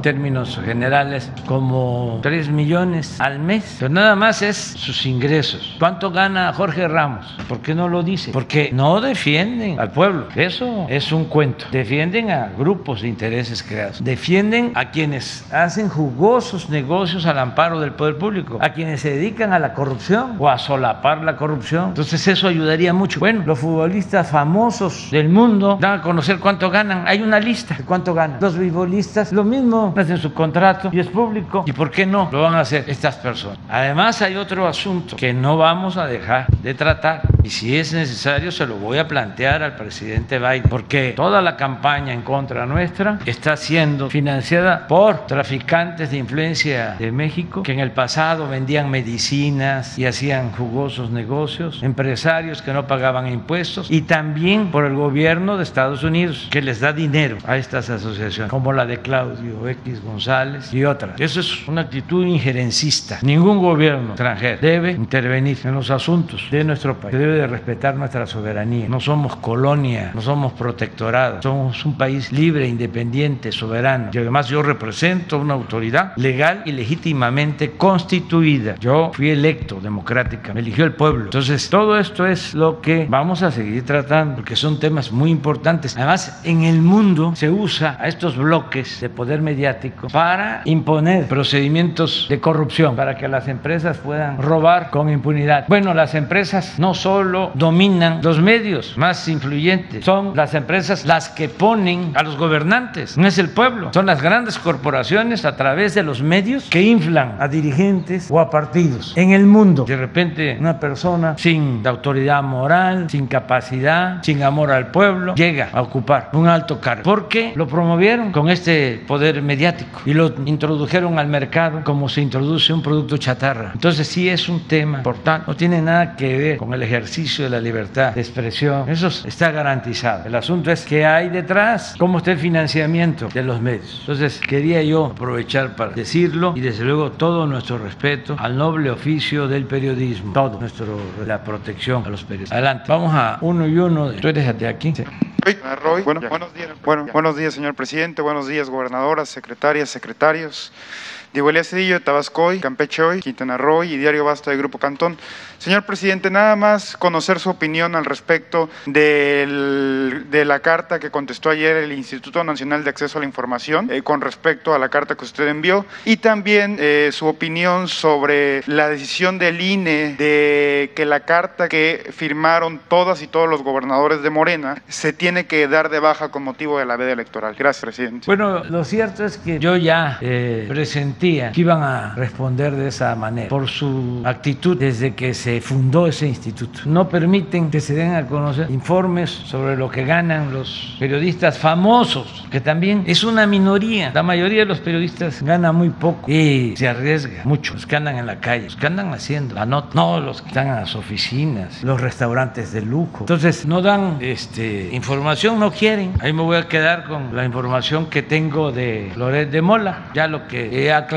términos generales como 3 millones al mes, pero nada más es sus ingresos. ¿Cuánto gana Jorge Ramos? ¿Por qué no lo dice? Porque no defienden al pueblo. Eso es un cuento. Defienden a grupos de intereses creados. Defienden a quienes hacen jugosos negocios al amparo del poder público, a quienes se dedican a la corrupción o a solapar la corrupción. Entonces eso ayudaría mucho. Bueno, los futbolistas famosos del mundo dan a conocer cuánto ganan. Hay una lista de cuánto ganan. Los futbolistas, lo mismo hacen su contrato y es público. ¿Y por qué no lo van a hacer estas personas? Además hay otro asunto que no vamos a dejar de tratar y si es necesario se lo voy a plantear al presidente Biden porque toda la campaña en contra nuestra está siendo financiada por traficantes de influencia de México que en el pasado vendían medicinas y hacían jugosos negocios, empresarios que no pagaban impuestos y también por el gobierno de Estados Unidos que les da dinero a estas asociaciones como la de Claudio X González y otras. Eso es una actitud injerencista. Ningún gobierno extranjero debe intervenir en los asuntos de nuestro país. Debe de respetar nuestra soberanía. No somos colonia, no somos protectorado. Somos un país libre, independiente, soberano. Y además yo represento una autoridad legal y legítimamente constituida. Yo fui electo democrática, me eligió el pueblo. Entonces, todo esto es lo que vamos a seguir tratando, porque son temas muy importantes. Además, en el mundo se usa a estos bloques de poder mediático para imponer procedimientos de corrupción, para que las empresas puedan robar con impunidad. Bueno, las empresas no solo dominan los medios más influyentes, son las empresas las que ponen a los gobernantes, no es el pueblo, son las grandes corporaciones a través de los medios que inflan a dirigentes o a partidos en el mundo. De repente una persona sin autoridad moral, sin capacidad, sin amor al pueblo, llega a ocupar un alto cargo porque lo promovieron con este poder mediático y lo introdujeron al mercado como se introduce un producto chatarra. Entonces sí es un tema importante, no tiene nada que ver con el ejercicio de la libertad de expresión, eso está garantizado. El asunto es qué hay detrás, cómo está el financiamiento de los medios. Entonces quería yo aprovechar para decirlo y desde luego todo nuestro respeto al noble oficio del periodismo, todo nuestro la protección a los periodistas. Adelante, vamos a uno y uno. ¿Tú eres de aquí? Bueno, buenos días, bueno, buenos días, señor presidente. Buenos días, gobernadoras, secretarias, secretarios. Diego Elías Cedillo de Tabascoy, Campeche Hoy, Quintana Roo y Diario Basta de Grupo Cantón. Señor presidente, nada más conocer su opinión al respecto de la carta que contestó ayer el Instituto Nacional de Acceso a la Información eh, con respecto a la carta que usted envió y también eh, su opinión sobre la decisión del INE de que la carta que firmaron todas y todos los gobernadores de Morena se tiene que dar de baja con motivo de la veda electoral. Gracias, presidente. Bueno, lo cierto es que yo ya eh, presenté que iban a responder de esa manera por su actitud desde que se fundó ese instituto. No permiten que se den a conocer informes sobre lo que ganan los periodistas famosos, que también es una minoría. La mayoría de los periodistas gana muy poco y se arriesga mucho. Los que andan en la calle, los que andan haciendo la nota, no los que están en las oficinas, los restaurantes de lujo. Entonces no dan este, información, no quieren. Ahí me voy a quedar con la información que tengo de Loret de Mola, ya lo que he aclarado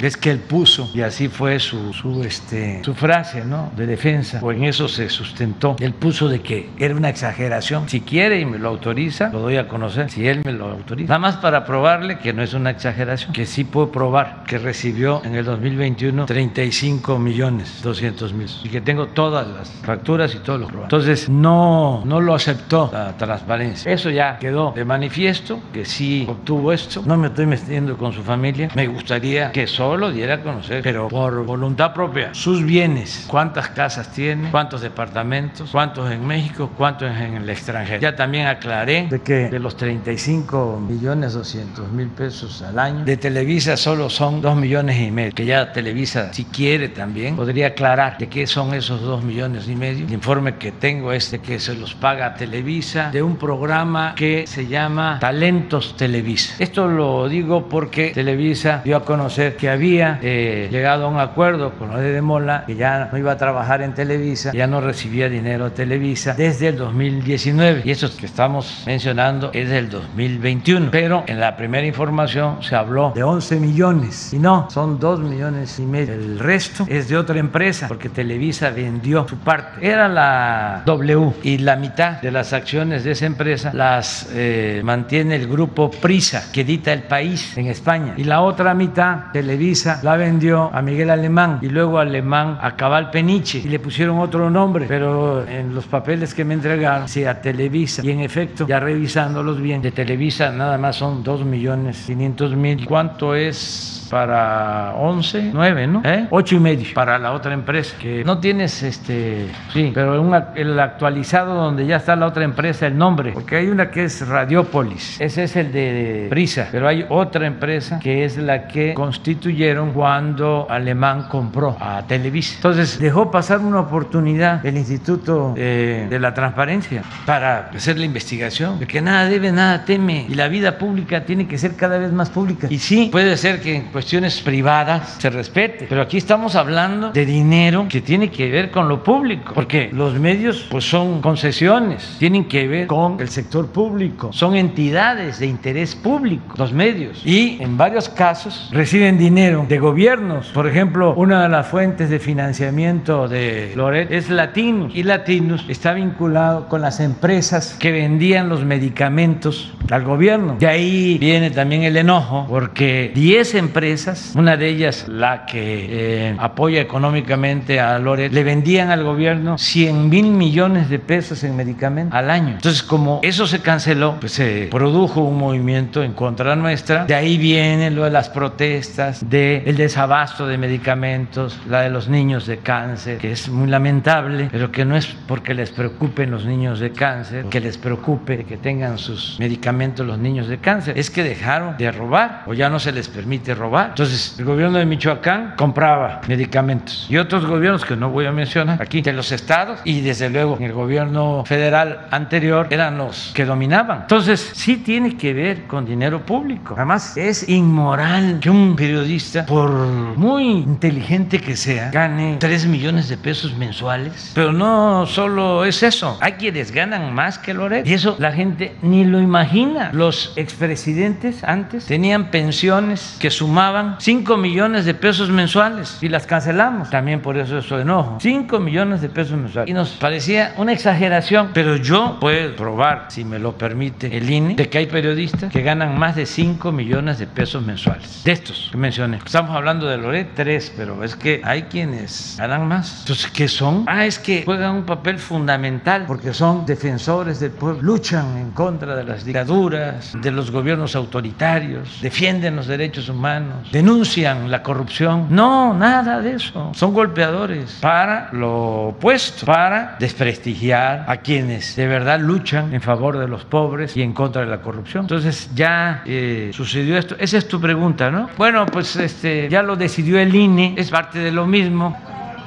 es que él puso, y así fue su, su, este, su frase ¿no? de defensa, o en eso se sustentó, él puso de que era una exageración. Si quiere y me lo autoriza, lo doy a conocer, si él me lo autoriza. Nada más para probarle que no es una exageración, que sí puedo probar que recibió en el 2021 35 millones 200 mil y que tengo todas las facturas y todos los probados. Entonces no, no lo aceptó la transparencia. Eso ya quedó de manifiesto, que sí obtuvo esto. No me estoy metiendo con su familia. Me gustaría que solo diera a conocer, pero por voluntad propia, sus bienes, cuántas casas tiene, cuántos departamentos, cuántos en México, cuántos en el extranjero. Ya también aclaré de que de los 35 millones 200 mil pesos al año, de Televisa solo son 2 millones y medio, que ya Televisa, si quiere también, podría aclarar de qué son esos 2 millones y medio. El informe que tengo es de que se los paga Televisa de un programa que se llama Talentos Televisa. Esto lo digo porque Televisa dio a conocer que había eh, llegado a un acuerdo con los de Mola, que ya no iba a trabajar en Televisa, ya no recibía dinero Televisa desde el 2019. Y eso que estamos mencionando es del 2021. Pero en la primera información se habló de 11 millones. Y no, son 2 millones y medio. El resto es de otra empresa, porque Televisa vendió su parte. Era la W y la mitad de las acciones de esa empresa las eh, mantiene el grupo Prisa, que edita El País en España. Y la otra mitad Televisa la vendió a Miguel Alemán y luego Alemán a Cabal Peniche y le pusieron otro nombre, pero en los papeles que me entregaron, sí, Televisa. Y en efecto, ya revisándolos bien, de Televisa nada más son 2 millones 500 mil. ¿Cuánto es? Para 11, 9, ¿no? ¿Eh? 8 y medio para la otra empresa, que no tienes este, sí, pero el actualizado donde ya está la otra empresa, el nombre, porque hay una que es Radiopolis, ese es el de Prisa, pero hay otra empresa que es la que constituyeron cuando Alemán compró a Televisa. Entonces dejó pasar una oportunidad el Instituto eh, de la Transparencia para hacer la investigación, de que nada debe, nada teme, y la vida pública tiene que ser cada vez más pública. Y sí, puede ser que cuestiones privadas se respete. Pero aquí estamos hablando de dinero que tiene que ver con lo público, porque los medios pues son concesiones, tienen que ver con el sector público, son entidades de interés público, los medios. Y en varios casos reciben dinero de gobiernos. Por ejemplo, una de las fuentes de financiamiento de Loret es Latinus y Latinus está vinculado con las empresas que vendían los medicamentos al gobierno. De ahí viene también el enojo porque 10 empresas, una de ellas la que eh, apoya económicamente a Loret, le vendían al gobierno 100 mil millones de pesos en medicamentos al año. Entonces, como eso se canceló, pues se produjo un movimiento en contra nuestra. De ahí viene lo de las protestas, del desabasto de medicamentos, la de los niños de cáncer, que es muy lamentable, pero que no es porque les preocupen los niños de cáncer, que les preocupe que tengan sus medicamentos los niños de cáncer, es que dejaron de robar o ya no se les permite robar. Entonces, el gobierno de Michoacán compraba medicamentos y otros gobiernos que no voy a mencionar aquí, de los estados y desde luego el gobierno federal anterior eran los que dominaban. Entonces, sí tiene que ver con dinero público. Además, es inmoral que un periodista, por muy inteligente que sea, gane 3 millones de pesos mensuales. Pero no solo es eso, hay quienes ganan más que Loret y eso la gente ni lo imagina. Los expresidentes antes tenían pensiones que sumaban 5 millones de pesos mensuales y las cancelamos. También por eso eso enojo. 5 millones de pesos mensuales. Y nos parecía una exageración, pero yo puedo probar, si me lo permite el INE, de que hay periodistas que ganan más de 5 millones de pesos mensuales. De estos que mencioné. Estamos hablando de Loret, tres, pero es que hay quienes ganan más. Entonces, ¿qué son? Ah, es que juegan un papel fundamental porque son defensores del pueblo, luchan en contra de las dictaduras, de los gobiernos autoritarios, defienden los derechos humanos, denuncian la corrupción. No, nada de eso. Son golpeadores para lo opuesto, para desprestigiar a quienes de verdad luchan en favor de los pobres y en contra de la corrupción. Entonces, ya eh, sucedió esto. Esa es tu pregunta, ¿no? Bueno, pues este, ya lo decidió el INE, es parte de lo mismo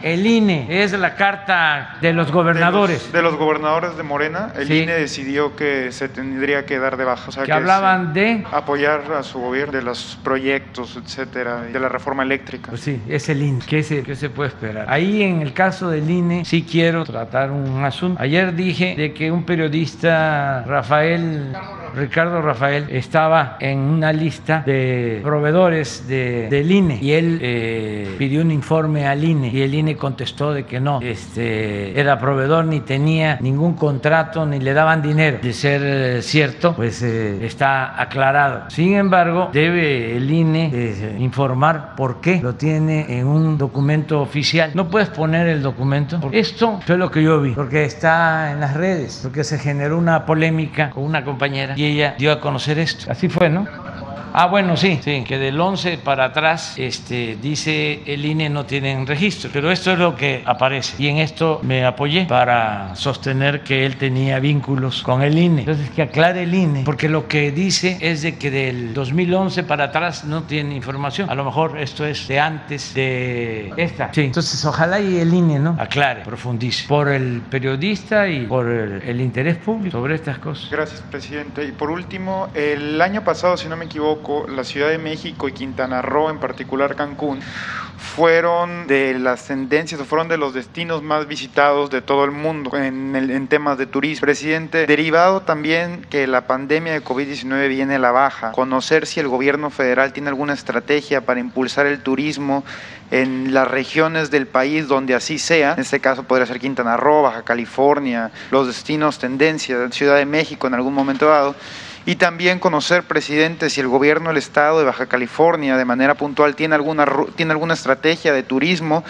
el INE es la carta de los gobernadores. De los, gobernadores de Morena, el INE decidió que se tendría que dar de baja. O sea, que, hablaban de apoyar a su gobierno, de los proyectos, etcétera, de la reforma eléctrica. Pues sí, es el INE. ¿Qué se, ¿Qué se puede esperar? Ahí en el caso del INE sí quiero tratar un asunto. Ayer dije de que un periodista, Rafael Ricardo Rafael estaba en una lista de proveedores de, del INE y él eh, pidió un informe al INE y el INE contestó de que no, este, era proveedor ni tenía ningún contrato ni le daban dinero. De ser eh, cierto, pues eh, está aclarado. Sin embargo, debe el INE informar por qué lo tiene en un documento oficial. No puedes poner el documento. Esto fue lo que yo vi, porque está en las redes, porque se generó una polémica con una compañera ella dio a conocer esto. Así fue, ¿no? Ah, bueno, sí, sí, que del 11 para atrás, este, dice el INE no tienen registro, pero esto es lo que aparece. Y en esto me apoyé para sostener que él tenía vínculos con el INE. Entonces, que aclare el INE, porque lo que dice es de que del 2011 para atrás no tiene información. A lo mejor esto es de antes de esta. Sí, entonces ojalá y el INE, ¿no? Aclare, profundice, por el periodista y por el, el interés público sobre estas cosas. Gracias, presidente. Y por último, el año pasado, si no me equivoco, la Ciudad de México y Quintana Roo, en particular Cancún, fueron de las tendencias o fueron de los destinos más visitados de todo el mundo en, en temas de turismo. Presidente, derivado también que la pandemia de COVID-19 viene a la baja, conocer si el gobierno federal tiene alguna estrategia para impulsar el turismo en las regiones del país donde así sea, en este caso podría ser Quintana Roo, Baja California, los destinos tendencia, Ciudad de México en algún momento dado y también conocer, presidente, si el gobierno del estado de Baja California de manera puntual tiene alguna, tiene alguna estrategia de turismo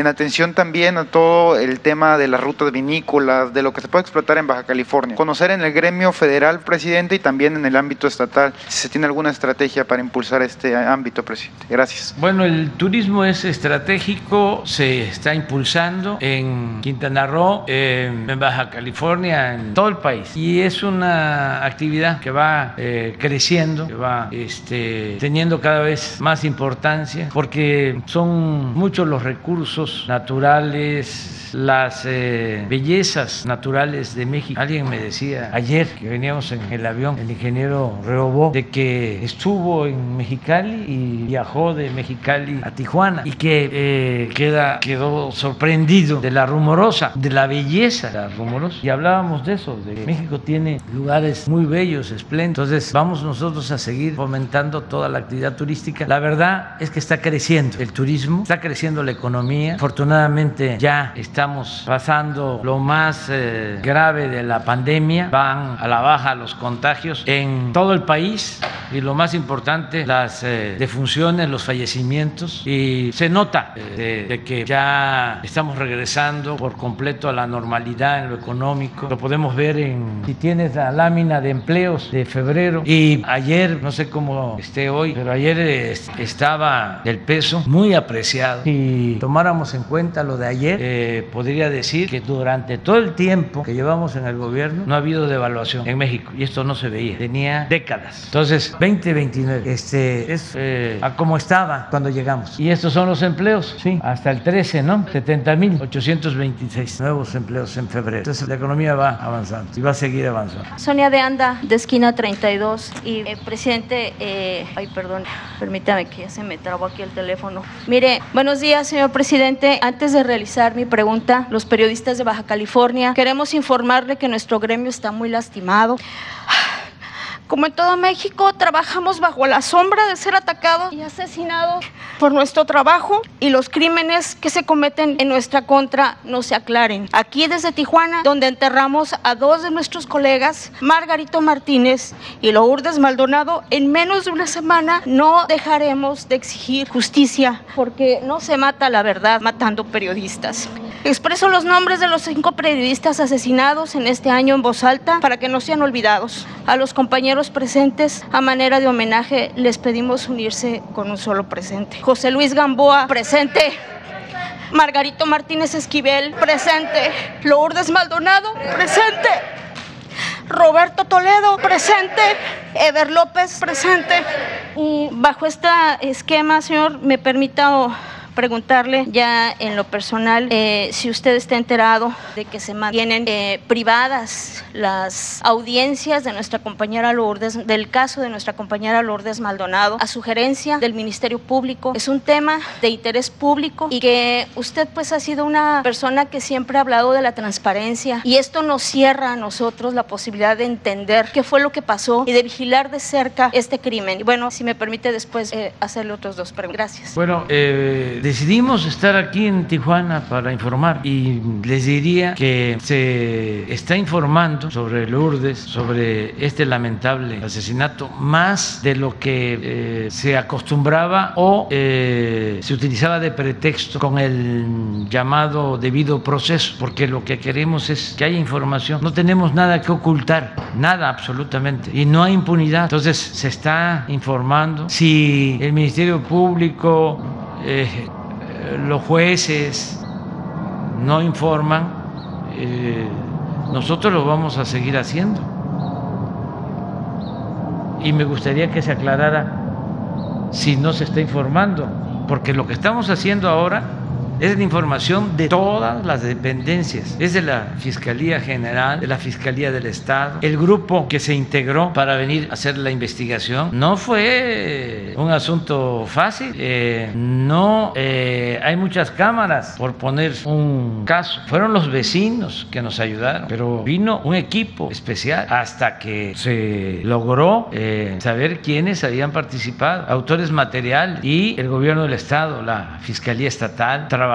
en atención también a todo el tema de las rutas vinícolas, de lo que se puede explotar en Baja California. Conocer en el gremio federal, presidente, y también en el ámbito estatal, si se tiene alguna estrategia para impulsar este ámbito, presidente. Gracias. Bueno, el turismo es estratégico, se está impulsando en Quintana Roo, en Baja California, en todo el país. Y es una actividad que va eh, creciendo, que va este, teniendo cada vez más importancia, porque son muchos los recursos naturales las eh, bellezas naturales de México. Alguien me decía ayer que veníamos en el avión, el ingeniero Reobó, de que estuvo en Mexicali y viajó de Mexicali a Tijuana y que eh, queda, quedó sorprendido de la rumorosa, de la belleza la rumorosa. Y hablábamos de eso, de que México tiene lugares muy bellos, espléndidos. Entonces vamos nosotros a seguir fomentando toda la actividad turística. La verdad es que está creciendo el turismo, está creciendo la economía. Afortunadamente ya estamos pasando lo más eh, grave de la pandemia, van a la baja los contagios en todo el país y lo más importante, las eh, defunciones, los fallecimientos y se nota eh, de, que ya estamos regresando por completo a la normalidad en lo económico. Lo podemos ver en si tienes la lámina de empleos de febrero y ayer, no sé cómo esté hoy, pero ayer estaba el peso muy apreciado. Si tomáramos en cuenta lo de ayer, eh, podría decir que durante todo el tiempo que llevamos en el gobierno no ha habido devaluación en México y esto no se veía, tenía décadas. Entonces, 2029 este, es eh, a como estaba cuando llegamos. Y estos son los empleos, sí, hasta el 13, ¿no? 70.826 nuevos empleos en febrero. Entonces, la economía va avanzando y va a seguir avanzando. Sonia de Anda, de esquina 32. Y, eh, presidente, ay, perdón, permítame que ya se me trabó aquí el teléfono. Mire, buenos días, señor presidente. Antes de realizar mi pregunta, los periodistas de Baja California, queremos informarle que nuestro gremio está muy lastimado. Como en todo México, trabajamos bajo la sombra de ser atacados y asesinados por nuestro trabajo y los crímenes que se cometen en nuestra contra no se aclaren. Aquí desde Tijuana, donde enterramos a dos de nuestros colegas, Margarito Martínez y Lourdes Maldonado, en menos de una semana no dejaremos de exigir justicia porque no se mata la verdad matando periodistas. Expreso los nombres de los cinco periodistas asesinados en este año en voz alta para que no sean olvidados. A los compañeros presentes, a manera de homenaje, les pedimos unirse con un solo presente. José Luis Gamboa, presente. Margarito Martínez Esquivel, presente. Lourdes Maldonado, presente. Roberto Toledo, presente. Ever López, presente. Bajo este esquema, señor, me permita preguntarle ya en lo personal eh, si usted está enterado de que se mantienen eh, privadas las audiencias de nuestra compañera Lourdes, del caso de nuestra compañera Lourdes Maldonado, a sugerencia del Ministerio Público. Es un tema de interés público y que usted pues ha sido una persona que siempre ha hablado de la transparencia y esto nos cierra a nosotros la posibilidad de entender qué fue lo que pasó y de vigilar de cerca este crimen. Y bueno, si me permite después eh, hacerle otros dos preguntas. Gracias. Bueno, eh, decidimos estar aquí en Tijuana para informar y les diría que se está informando sobre Lourdes, sobre este lamentable asesinato, más de lo que eh, se acostumbraba o eh, se utilizaba de pretexto con el llamado debido proceso, porque lo que queremos es que haya información. No tenemos nada que ocultar, nada absolutamente, y no hay impunidad. Entonces se está informando. Si el Ministerio Público eh, los jueces no informan, eh, nosotros lo vamos a seguir haciendo. Y me gustaría que se aclarara si no se está informando, porque lo que estamos haciendo ahora es la información de todas las dependencias, es de la Fiscalía General, de la Fiscalía del Estado. El grupo que se integró para venir a hacer la investigación no fue un asunto fácil, eh, no eh, hay muchas cámaras, por poner un caso. Fueron los vecinos que nos ayudaron, pero vino un equipo especial hasta que se logró eh, saber quiénes habían participado, autores materiales y el gobierno del Estado, la Fiscalía Estatal, trabajando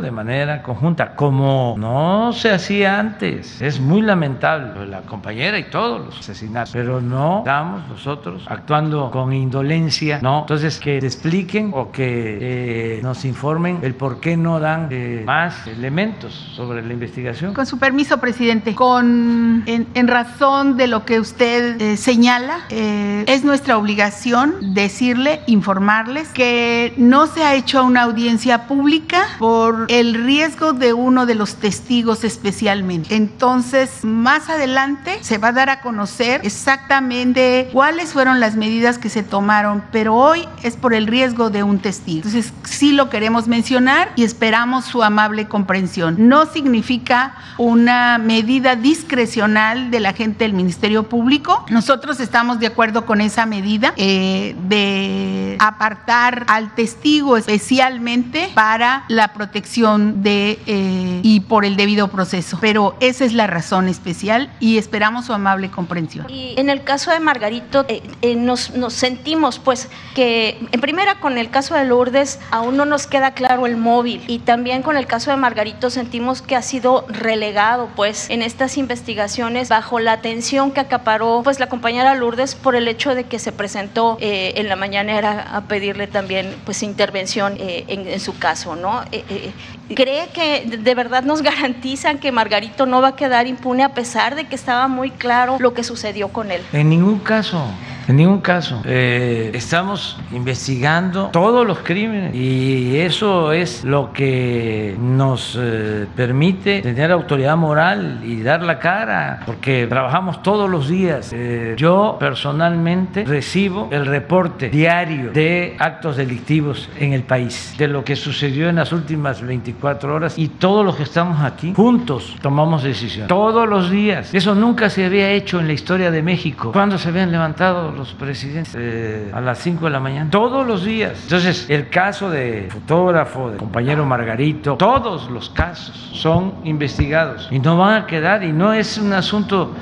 de manera conjunta, como no se hacía antes. Es muy lamentable la compañera y todos los asesinatos, pero no estamos nosotros actuando con indolencia, ¿no? Entonces, que te expliquen o que eh, nos informen el por qué no dan eh, más elementos sobre la investigación. Con su permiso, presidente, con en, razón de lo que usted eh, señala, es nuestra obligación decirle, informarles que no se ha hecho una audiencia pública por el riesgo de uno de los testigos especialmente. Entonces, más adelante se va a dar a conocer exactamente cuáles fueron las medidas que se tomaron, pero hoy es por el riesgo de un testigo. Entonces, sí lo queremos mencionar y esperamos su amable comprensión. No significa una medida discrecional de la gente del Ministerio Público. Nosotros estamos de acuerdo con esa medida eh, de apartar al testigo especialmente para la protección de eh, y por el debido proceso. Pero esa es la razón especial y esperamos su amable comprensión. Y en el caso de Margarito, eh, nos, nos sentimos pues que en primera con el caso de Lourdes aún no nos queda claro el móvil y también con el caso de Margarito sentimos que ha sido relegado pues en estas investigaciones bajo la atención que acaparó pues la compañera Lourdes por el hecho de que se presentó eh, en la mañanera a pedirle también pues intervención eh, en, su caso, ¿no? Eh, ¿Cree que de verdad nos garantizan que Margarito no va a quedar impune a pesar de que estaba muy claro lo que sucedió con él? En ningún caso. En ningún caso. Eh, estamos investigando todos los crímenes y eso es lo que nos eh, permite tener autoridad moral y dar la cara, porque trabajamos todos los días. Eh, yo personalmente recibo el reporte diario de actos delictivos en el país, de lo que sucedió en las últimas 24 horas y todos los que estamos aquí juntos tomamos decisiones. Todos los días. Eso nunca se había hecho en la historia de México. cuando se habían levantado los presidentes eh, a las 5 de la mañana, todos los días. Entonces, el caso de fotógrafo, de compañero Margarito, todos los casos son investigados y no van a quedar y no es un asunto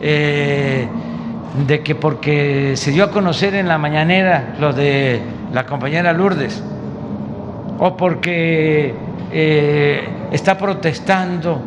eh, de que porque se dio a conocer en la mañanera lo de la compañera Lourdes o porque eh, está protestando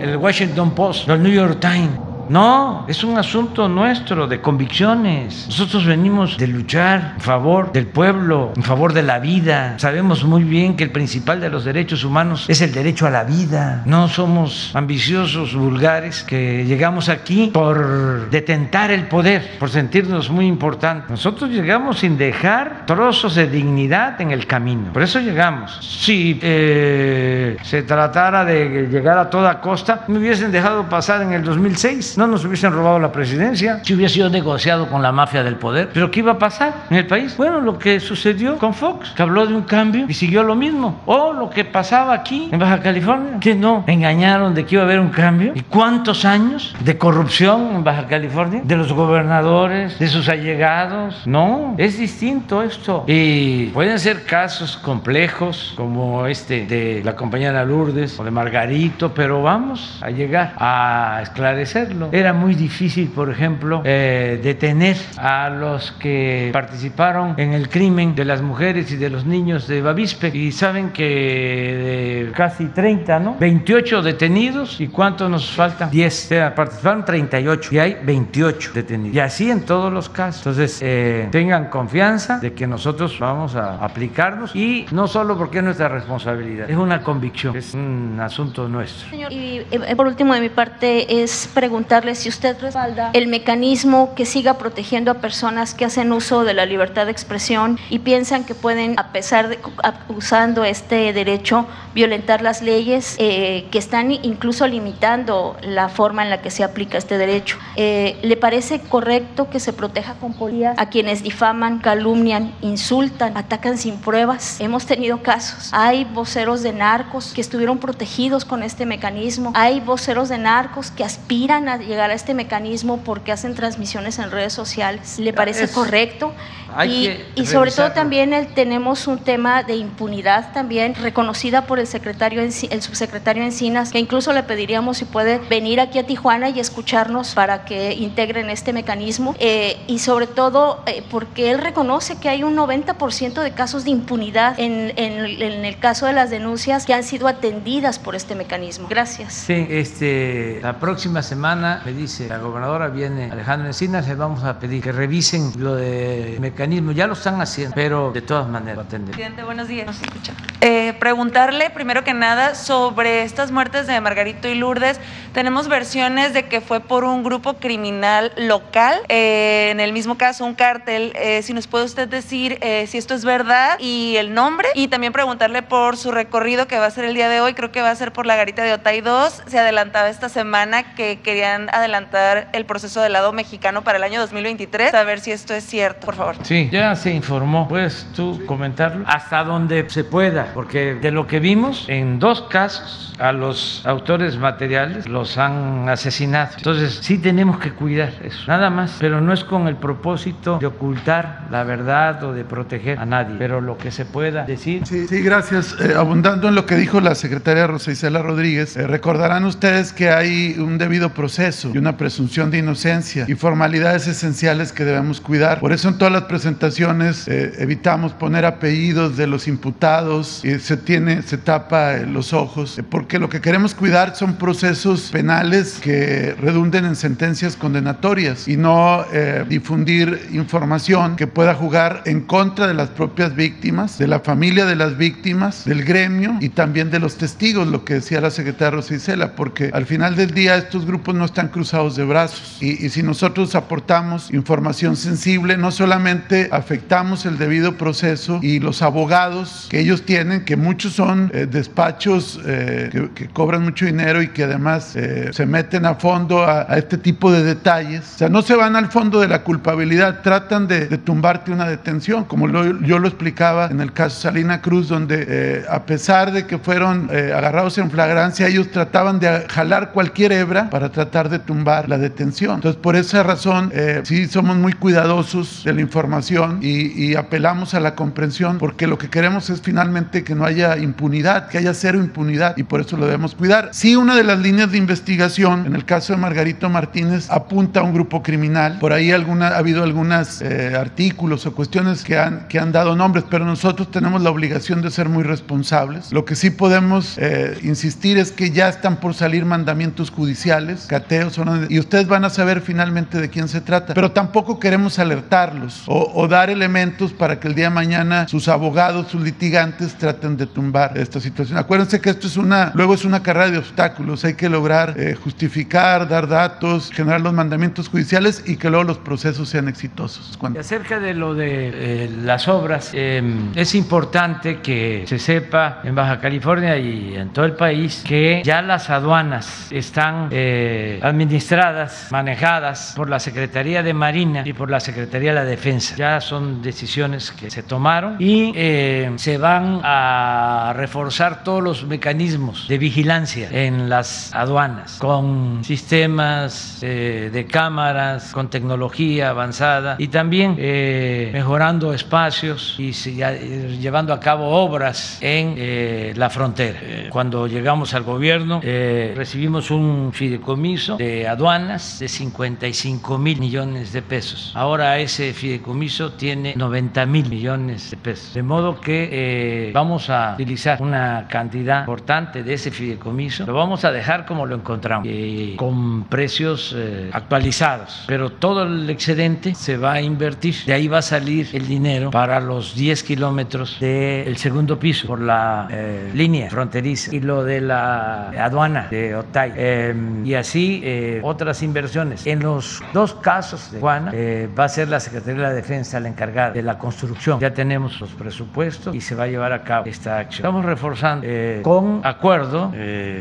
el Washington Post, el New York Times no, es un asunto nuestro de convicciones. Nosotros venimos de luchar en favor del pueblo, en favor de la vida. Sabemos muy bien que el principal de los derechos humanos es el derecho a la vida. No somos ambiciosos, vulgares, que llegamos aquí por detentar el poder, por sentirnos muy importantes. Nosotros llegamos sin dejar trozos de dignidad en el camino. Por eso llegamos. Si eh, se tratara de llegar a toda costa, me hubiesen dejado pasar en el 2006 no nos hubiesen robado la presidencia, si hubiera sido negociado con la mafia del poder. Pero ¿qué iba a pasar en el país? Bueno, lo que sucedió con Fox, que habló de un cambio y siguió lo mismo. O lo que pasaba aquí en Baja California, que no engañaron de que iba a haber un cambio. ¿Y cuántos años de corrupción en Baja California? De los gobernadores, de sus allegados. No, es distinto esto. Y pueden ser casos complejos como este de la compañera Lourdes o de Margarito, pero vamos a llegar a esclarecerlo. Era muy difícil, por ejemplo, eh, detener a los que participaron en el crimen de las mujeres y de los niños de Bavispe. Y saben que casi 30, ¿no? 28 detenidos. ¿Y cuántos nos faltan? 10. O sea, participaron 38 y hay 28 detenidos. Y así en todos los casos. Entonces, eh, tengan confianza de que nosotros vamos a aplicarnos y no solo porque es nuestra responsabilidad, es una convicción, es un asunto nuestro. Señor, y eh, por último de mi parte es preguntar si usted respalda el mecanismo que siga protegiendo a personas que hacen uso de la libertad de expresión y piensan que pueden, a pesar de usando este derecho, violentar las leyes eh, que están incluso limitando la forma en la que se aplica este derecho. Eh, ¿Le parece correcto que se proteja con policía a quienes difaman, calumnian, insultan, atacan sin pruebas? Hemos tenido casos. Hay voceros de narcos que estuvieron protegidos con este mecanismo. Hay voceros de narcos que aspiran a llegar a este mecanismo porque hacen transmisiones en redes sociales. ¿Le parece correcto? Y, y, sobre todo también el, tenemos un tema de impunidad también reconocida por el secretario, el subsecretario Encinas, que incluso le pediríamos si puede venir aquí a Tijuana y escucharnos para que integren este mecanismo. Eh, y sobre todo eh, porque él reconoce que hay un 90% de casos de impunidad en, en, en, el caso de las denuncias que han sido atendidas por este mecanismo. Gracias. Sí, este, la próxima semana me dice la gobernadora viene Alejandro Encinas, le vamos a pedir que revisen lo de mecanismo mecanismos, ya lo están haciendo, pero de todas maneras atender. Presidente, buenos días. Nos escucha. Eh, preguntarle primero que nada sobre estas muertes de Margarito y Lourdes. Tenemos versiones de que fue por un grupo criminal local, eh, en el mismo caso un cártel. Eh, si nos puede usted decir eh, si esto es verdad y el nombre, y también preguntarle por su recorrido que va a ser el día de hoy, creo que va a ser por la garita de Otay 2. Se adelantaba esta semana que querían adelantar el proceso del lado mexicano para el año 2023. A ver si esto es cierto, por favor. Sí, ya se informó. ¿Puedes tú comentarlo? Hasta donde se pueda, porque de lo que vimos, en dos casos a los autores materiales los han asesinado. Entonces sí tenemos que cuidar eso, nada más, pero no es con el propósito de ocultar la verdad o de proteger a nadie, pero lo que se pueda decir. Sí, sí gracias. Eh, abundando en lo que dijo la secretaria Rosa Isela Rodríguez, eh, recordarán ustedes que hay un debido proceso y una presunción de inocencia y formalidades esenciales que debemos cuidar. Por eso en todas las presentaciones eh, evitamos poner apellidos de los imputados y se tiene, se tapa los ojos, porque lo que queremos cuidar son procesos penales que redunden en sentencias condenatorias y no eh, difundir información que pueda jugar en contra de las propias víctimas, de la familia de las víctimas, del gremio y también de los testigos, lo que decía la secretaria Rosa Isela, porque al final del día estos grupos no están cruzados de brazos. Y, y si nosotros aportamos información sensible, no solamente afectamos el debido proceso y los abogados que ellos tienen, que muchos son eh, despachos eh, que, que, cobran mucho dinero y que además eh, se meten a fondo a, a, este tipo de detalles. O sea, no se van al fondo de la culpabilidad, tratan de, de tumbarte una detención, como lo, yo lo explicaba en el caso Salina Cruz, donde eh, a pesar de que fueron eh, agarrados en flagrancia, ellos trataban de jalar cualquier hebra para tratar de tumbar la detención. Entonces, por esa razón, eh, sí somos muy cuidadosos de la información y, y apelamos a la comprensión, porque lo que queremos es finalmente que no haya impunidad, que haya cero impunidad y por eso lo debemos cuidar. Sí, una de las líneas de investigación, en el caso de Margarito Martínez, apunta a un grupo criminal. Por ahí alguna, ha habido algunos eh, artículos o cuestiones que han, que han dado nombres, pero nosotros tenemos la obligación de ser muy responsables. Lo que sí podemos eh, insistir es que ya están por salir mandamientos judiciales, cateos, y ustedes van a saber finalmente de quién se trata. Pero tampoco queremos alertarlos o, o dar elementos para que el día de mañana sus abogados, sus litigantes traten de tumbar esta situación. Acuérdense que esto es una, luego es una carrera de obstáculos. Hay que lograr eh, justificar, dar datos, generar los mandamientos judiciales y que luego los procesos sean exitosos. ¿Cuándo? Acerca de lo de eh, las obras, eh, es importante que se sepa en Baja California y en todo el país que ya las aduanas están administradas, manejadas por la Secretaría de Marina y por la Secretaría de la Defensa. Ya son decisiones que se tomaron y se van a reforzar todos los mecanismos de vigilancia en las aduanas con sistemas eh, de cámaras, con tecnología avanzada y también eh, mejorando espacios y eh, llevando a cabo obras en eh, la frontera. Cuando llegamos al gobierno eh, recibimos un fideicomiso de aduanas de 55 mil millones de pesos. Ahora ese fideicomiso tiene 90 mil millones de pesos. De modo que vamos a utilizar una cantidad importante de ese fideicomiso. Lo vamos a dejar como lo encontramos, eh, con precios eh, actualizados, pero todo el excedente se va a invertir. De ahí va a salir el dinero para los 10 kilómetros del segundo piso por la eh, línea fronteriza y lo de la aduana de Otay. y así otras inversiones. En los dos casos de Juana va a ser la Secretaría de la Defensa la encargada de la construcción. Ya tenemos los presupuestos y se va a llevar a cabo esta acción. Estamos reforzando con acuerdo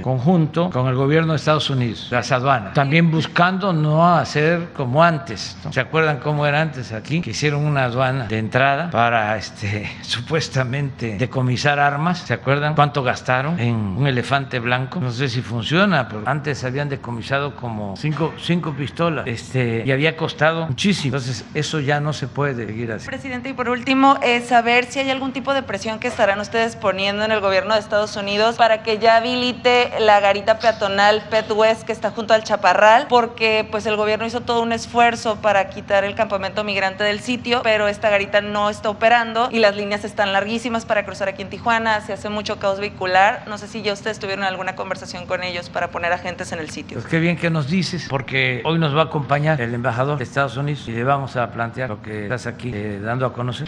conjunto con el gobierno de Estados Unidos, las aduanas. También buscando no hacer como antes. ¿no? ¿Se acuerdan cómo era antes aquí? Que hicieron una aduana de entrada para este supuestamente decomisar armas. ¿Se acuerdan cuánto gastaron en un elefante blanco? No sé si funciona, pero antes habían decomisado como cinco, cinco pistolas este, y había costado muchísimo. Entonces, eso ya no se puede seguir así. Presidente, y por último, es saber si hay algún tipo de presión que estarán ustedes poniendo en el gobierno de Estados Unidos para que ya habilite la garita peatonal Pet West que está junto al Chaparral, porque pues el gobierno hizo todo un esfuerzo para quitar el campamento migrante del sitio, pero esta garita no está operando y las líneas están larguísimas para cruzar aquí en Tijuana, se hace mucho caos vehicular. No sé si ya ustedes tuvieron alguna conversación con ellos para poner agentes en el sitio. Pues qué bien que nos dices, porque hoy nos va a acompañar el embajador de Estados Unidos y le vamos a plantear lo que aquí eh, dando a conocer.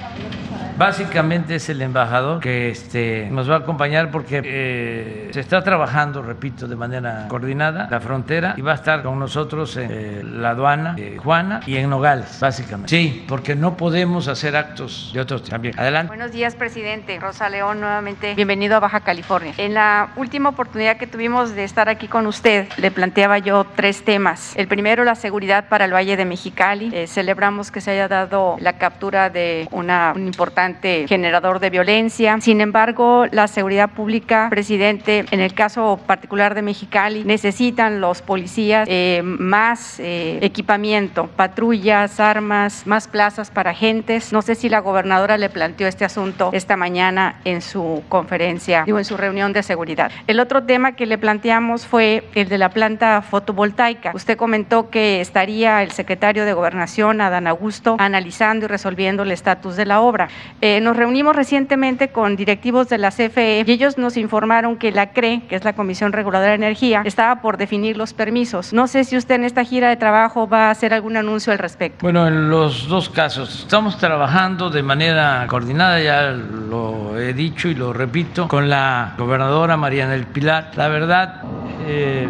Básicamente es el embajador que este, nos va a acompañar porque eh, se está trabajando, repito, de manera coordinada la frontera y va a estar con nosotros en eh, la aduana Juana y en Nogales, básicamente. Sí, porque no podemos hacer actos de otros también. Adelante. Buenos días, presidente. Rosa León, nuevamente bienvenido a Baja California. En la última oportunidad que tuvimos de estar aquí con usted, le planteaba yo tres temas. El primero, la seguridad para el Valle de Mexicali. Celebramos que se haya dado la captura de una, un importante generador de violencia. Sin embargo, la seguridad pública, presidente, en el caso particular de Mexicali, necesitan los policías eh, más eh, equipamiento, patrullas, armas, más plazas para agentes. No sé si la gobernadora le planteó este asunto esta mañana en su conferencia, digo, en su reunión de seguridad. El otro tema que le planteamos fue el de la planta fotovoltaica. Usted comentó que estaría el secretario de Gobernación, Adán Augusto, analizando y resolviendo el estatus de la obra. Eh, nos reunimos recientemente con directivos de la CFE y ellos nos informaron que la CRE, que es la Comisión Reguladora de Energía, estaba por definir los permisos. No sé si usted en esta gira de trabajo va a hacer algún anuncio al respecto. Bueno, en los dos casos estamos trabajando de manera coordinada, ya lo he dicho y lo repito, con la gobernadora Mariana del Pilar. La verdad eh,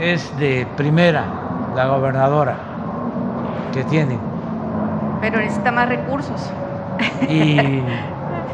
es de primera la gobernadora que tiene. Pero necesita más recursos. Y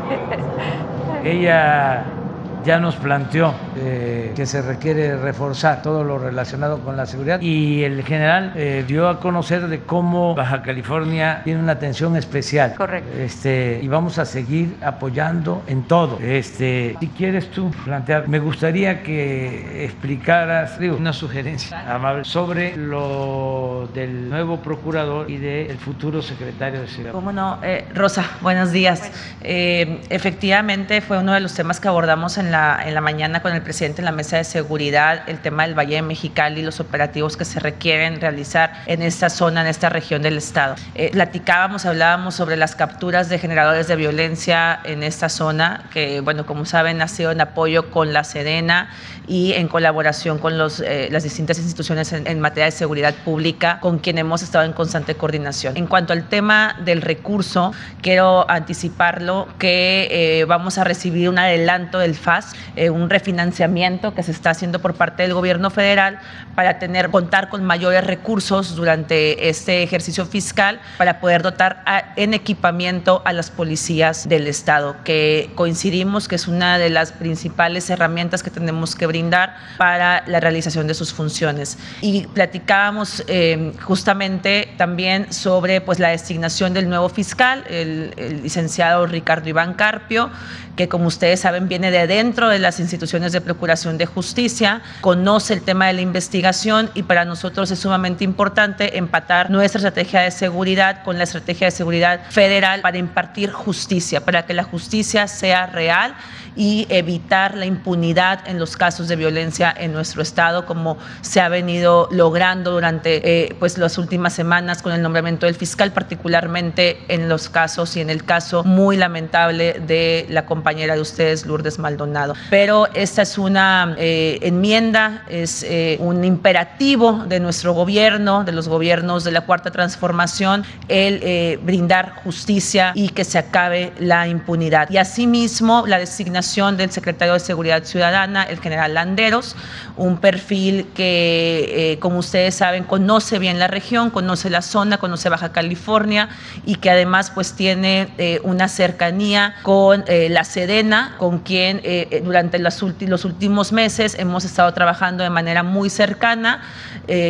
ella ya nos planteó eh, que se requiere reforzar todo lo relacionado con la seguridad y el general eh, dio a conocer de cómo Baja California tiene una atención especial. Correcto. Este, y vamos a seguir apoyando en todo. Este, si quieres tú plantear, me gustaría que explicaras digo, una sugerencia amable sobre lo del nuevo procurador y del futuro secretario de seguridad. ¿Cómo no? Eh, Rosa, buenos días. efectivamente fue uno de los temas que abordamos en la, en la mañana con el presidente en la mesa de seguridad, el tema del Valle de Mexicali, los operativos que se requieren realizar en esta zona, en esta región del estado. Eh, platicábamos, hablábamos sobre las capturas de generadores de violencia en esta zona, que, bueno, como saben, ha sido en apoyo con la Sedena y en colaboración con los, eh, las distintas instituciones en, materia de seguridad pública, con quien hemos estado en constante coordinación. En cuanto al tema del recurso, quiero anticiparlo que eh, vamos a recibir un adelanto del FAS eh, un refinanciamiento que se está haciendo por parte del gobierno federal para tener, contar con mayores recursos durante este ejercicio fiscal para poder dotar en equipamiento a las policías del Estado, que coincidimos que es una de las principales herramientas que tenemos que brindar para la realización de sus funciones. Y platicábamos eh, justamente también sobre pues, la designación del nuevo fiscal, el, el licenciado Ricardo Iván Carpio, que como ustedes saben viene de dentro de las instituciones de Procuración de Justicia, conoce el tema de la investigación y para nosotros es sumamente importante empatar nuestra estrategia de seguridad con la estrategia de seguridad federal para impartir justicia, para que la justicia sea real y evitar la impunidad en los casos de violencia en nuestro estado, como se ha venido logrando durante eh, pues las últimas semanas con el nombramiento del fiscal, particularmente en los casos y en el caso muy lamentable de la compañera de ustedes, Lourdes Maldonado. Pero esta es una eh, enmienda, es eh, un imperativo de nuestro gobierno, de los gobiernos de la Cuarta Transformación, el brindar justicia y que se acabe la impunidad. Y asimismo, la designación del secretario de Seguridad Ciudadana, el general Landeros, un perfil que, eh, como ustedes saben, conoce bien la región, conoce la zona, conoce Baja California y que además pues tiene eh, una cercanía con eh, la Sedena, con quien durante los, últimos meses hemos estado trabajando de manera muy cercana,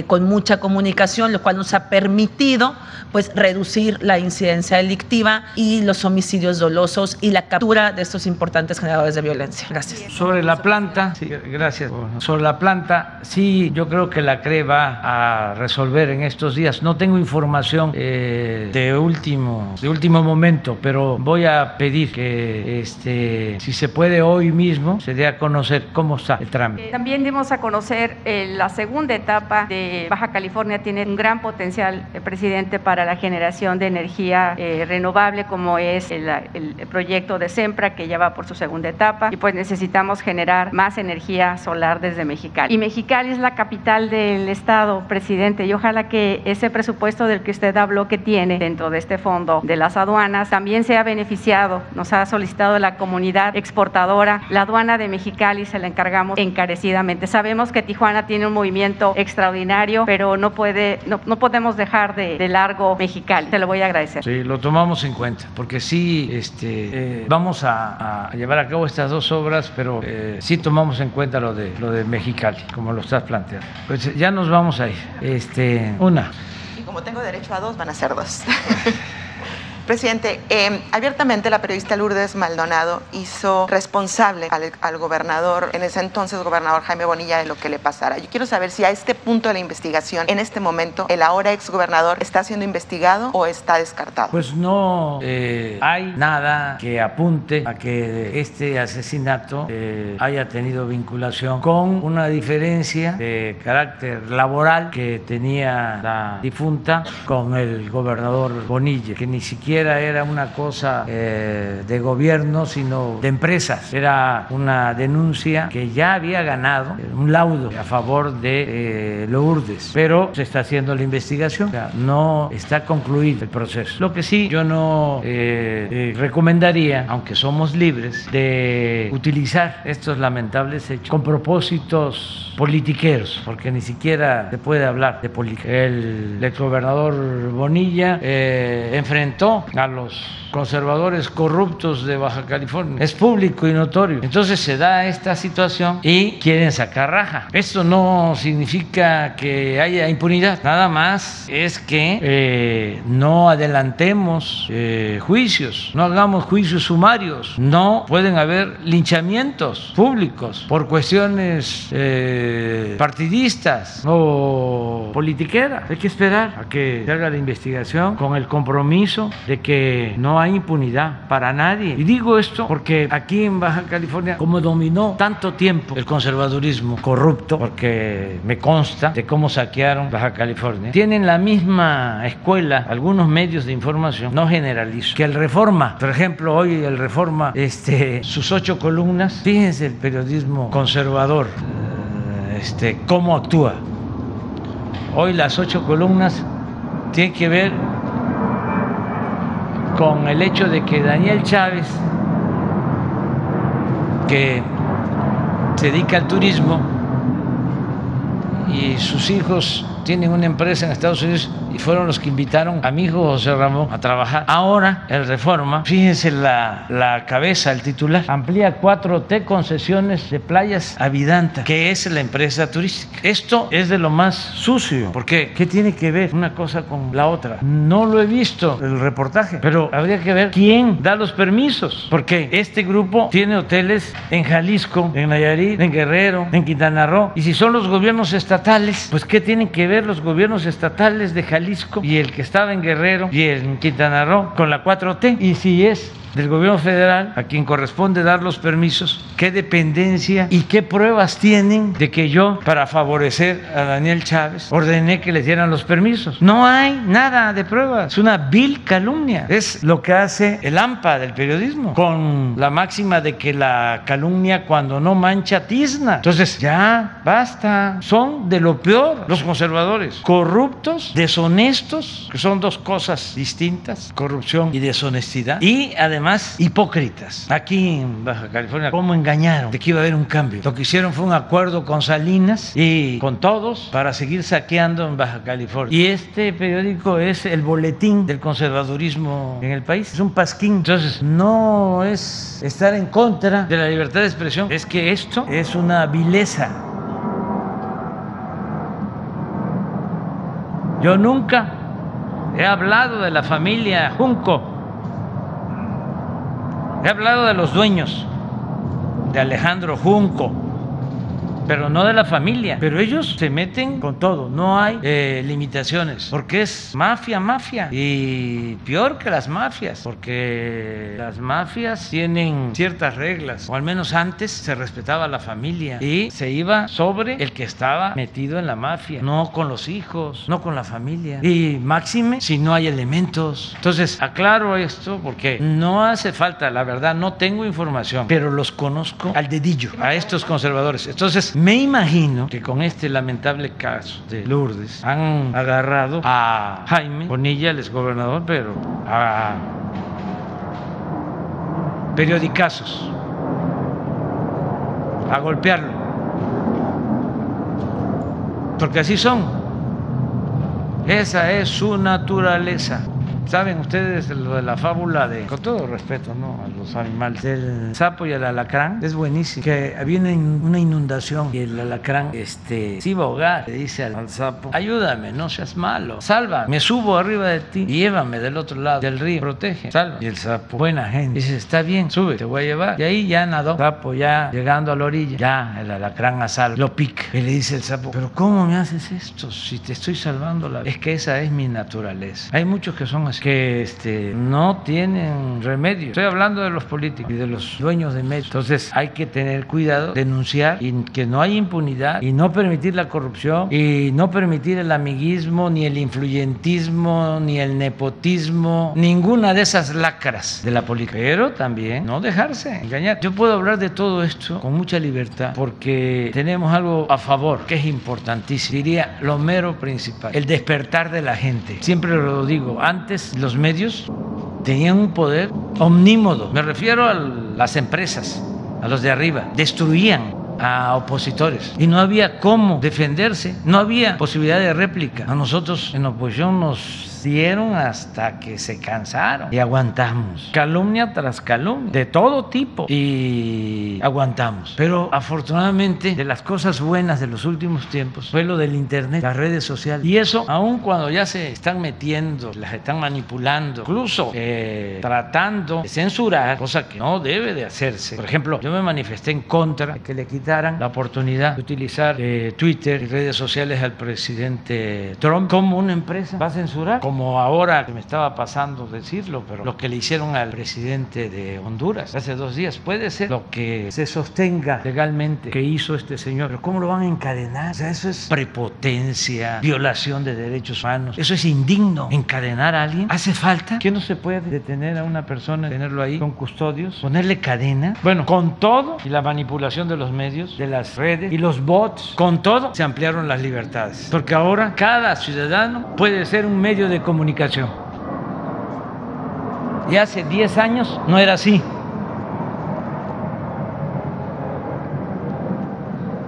con mucha comunicación, lo cual nos ha permitido pues reducir la incidencia delictiva y los homicidios dolosos y la captura de estos importantes generadores de violencia. Gracias. Sobre la planta, sí, gracias. Sobre la planta, sí, yo creo que la CRE va a resolver en estos días. No tengo información eh, de último de último momento, pero voy a pedir que este si se puede hoy mismo se dé a conocer cómo está el trámite. también dimos a conocer eh, la segunda etapa de Baja California tiene un gran potencial, presidente, para la generación de energía eh, renovable, como es el, proyecto de SEMPRA, que ya va por su segunda etapa y pues necesitamos generar más energía solar desde Mexicali. Y Mexicali es la capital del estado, presidente, y ojalá que ese presupuesto del que usted habló que tiene dentro de este fondo de las aduanas también sea beneficiado. Nos ha solicitado la comunidad exportadora, la aduana de Mexicali se la encargamos encarecidamente. Sabemos que Tijuana tiene un movimiento extraordinario, pero no puede, no, no podemos dejar de, de, largo Mexicali. Te lo voy a agradecer. Sí, lo tomamos en cuenta, porque sí, este, eh, vamos a, a, llevar a cabo estas dos obras, pero eh, sí tomamos en cuenta lo de lo de Mexicali, como lo estás planteando. Pues ya nos vamos a ir. Este, una. Y como tengo derecho a dos, van a ser dos. Presidente, eh, abiertamente la periodista Lourdes Maldonado hizo responsable al, gobernador, en ese entonces gobernador Jaime Bonilla, de lo que le pasara. Yo quiero saber si a este punto de la investigación, en este momento, el ahora exgobernador está siendo investigado o está descartado. Pues no eh, hay nada que apunte a que este asesinato eh, haya tenido vinculación con una diferencia de carácter laboral que tenía la difunta con el gobernador Bonilla, que ni siquiera era una cosa eh, de gobierno, sino de empresas. Era una denuncia que ya había ganado un laudo a favor de eh, Lourdes, pero se está haciendo la investigación, no está concluido el proceso. Lo que sí yo no eh, recomendaría, aunque somos libres, de utilizar estos lamentables hechos con propósitos politiqueros, porque ni siquiera se puede hablar de política. El exgobernador Bonilla enfrentó a los conservadores corruptos de Baja California. Es público y notorio. Entonces se da esta situación y quieren sacar raja. Esto no significa que haya impunidad, nada más es que eh, no adelantemos eh, juicios, no hagamos juicios sumarios, no pueden haber linchamientos públicos por cuestiones eh, partidistas o politiqueras. Hay que esperar a que se haga la investigación con el compromiso de que no hay impunidad para nadie. Y digo esto porque aquí en Baja California, como dominó tanto tiempo el conservadurismo corrupto, porque me consta de cómo saquearon Baja California, tienen la misma escuela, algunos medios de información, no generalizo, que el Reforma. Por ejemplo, hoy el Reforma, este, sus ocho columnas, fíjense el periodismo conservador, este, cómo actúa. Hoy las ocho columnas tienen que ver con el hecho de que Daniel Chávez, que se dedica al turismo y sus hijos tienen una empresa en Estados Unidos y fueron los que invitaron a mi hijo José Ramón a trabajar. Ahora, el Reforma, fíjense la, la cabeza, el titular, amplía 4T concesiones de playas a Vidanta, que es la empresa turística. Esto es de lo más sucio, porque ¿qué tiene que ver una cosa con la otra? No lo he visto el reportaje, pero habría que ver quién da los permisos, porque este grupo tiene hoteles en Jalisco, en Nayarit, en Guerrero, en Quintana Roo, y si son los gobiernos estatales, pues ¿qué tienen que ver los gobiernos estatales de Jalisco y el que estaba en Guerrero y en Quintana Roo con la 4T? Y si es del gobierno federal a quien corresponde dar los permisos, qué dependencia y qué pruebas tienen de que yo, para favorecer a Daniel Chávez, ordené que les dieran los permisos. No hay nada de pruebas. Es una vil calumnia. Es lo que hace el AMPA del periodismo, con la máxima de que la calumnia cuando no mancha tizna. Entonces, ya basta. Son de lo peor los conservadores. Corruptos, deshonestos, que son dos cosas distintas, corrupción y deshonestidad. Y además, además hipócritas. Aquí en Baja California, ¿cómo engañaron de que iba a haber un cambio? Lo que hicieron fue un acuerdo con Salinas y con todos para seguir saqueando en Baja California. Y este periódico es el boletín del conservadurismo en el país. Es un pasquín. Entonces, no es estar en contra de la libertad de expresión, es que esto es una vileza. Yo nunca he hablado de la familia Junco He hablado de los dueños, de Alejandro Junco, pero no de la familia. Pero ellos se meten con todo, no hay eh, limitaciones, porque es mafia, mafia. Y peor que las mafias, porque las mafias tienen ciertas reglas, o al menos antes se respetaba la familia y se iba sobre el que estaba metido en la mafia, no con los hijos, no con la familia. Y máxime si no hay elementos. Entonces, aclaro esto porque no hace falta, la verdad, no tengo información, pero los conozco al dedillo, a estos conservadores. Entonces, me imagino que con este lamentable caso de Lourdes han agarrado a Jaime Bonilla, el exgobernador, pero a periodicazos a golpearlo. Porque así son. Esa es su naturaleza. ¿Saben ustedes lo de la fábula de, con todo respeto, ¿no? A los animales, del sapo y el alacrán? Es buenísimo. Que había una inundación y el alacrán, este, se iba a ahogar. Le dice al, sapo, ayúdame, no seas malo. Salva, me subo arriba de ti y llévame del otro lado del río. Protege, salva. Y el sapo, buena gente, dice, está bien, sube, te voy a llevar. Y ahí ya nadó. El sapo ya llegando a la orilla, ya el alacrán a salvo. Lo pica. Y le dice el sapo, pero ¿cómo me haces esto si te estoy salvando la vida? Es que esa es mi naturaleza. Hay muchos que son que este, no tienen remedio. Estoy hablando de los políticos y de los dueños de medios. Entonces hay que tener cuidado, denunciar y que no haya impunidad y no permitir la corrupción y no permitir el amiguismo, ni el influyentismo, ni el nepotismo, ninguna de esas lacras de la política. Pero también no dejarse engañar. Yo puedo hablar de todo esto con mucha libertad porque tenemos algo a favor que es importantísimo. Diría lo mero principal, el despertar de la gente. Siempre lo digo, antes los medios tenían un poder omnímodo. Me refiero a las empresas, a los de arriba. Destruían a opositores y no había cómo defenderse, no había posibilidad de réplica. A nosotros en oposición nos dieron hasta que se cansaron y aguantamos. Calumnia tras calumnia, de todo tipo y aguantamos. Pero afortunadamente de las cosas buenas de los últimos tiempos fue lo del Internet, las redes sociales. Y eso, aun cuando ya se están metiendo, las están manipulando, incluso eh, tratando de censurar, cosa que no debe de hacerse. Por ejemplo, yo me manifesté en contra de que le quitaran la oportunidad de utilizar eh, Twitter y redes sociales al presidente Trump como una empresa. ¿Va a censurar? Como ahora me estaba pasando decirlo, pero lo que le hicieron al presidente de Honduras hace dos días puede ser lo que se sostenga legalmente que hizo este señor, pero ¿cómo lo van a encadenar? O sea, eso es prepotencia, violación de derechos humanos, eso es indigno. Encadenar a alguien, ¿hace falta? ¿Que no se puede detener a una persona, tenerlo ahí con custodios, ponerle cadena? Bueno, con todo y la manipulación de los medios, de las redes y los bots, con todo se ampliaron las libertades, porque ahora cada ciudadano puede ser un medio de comunicación. Y hace 10 años no era así.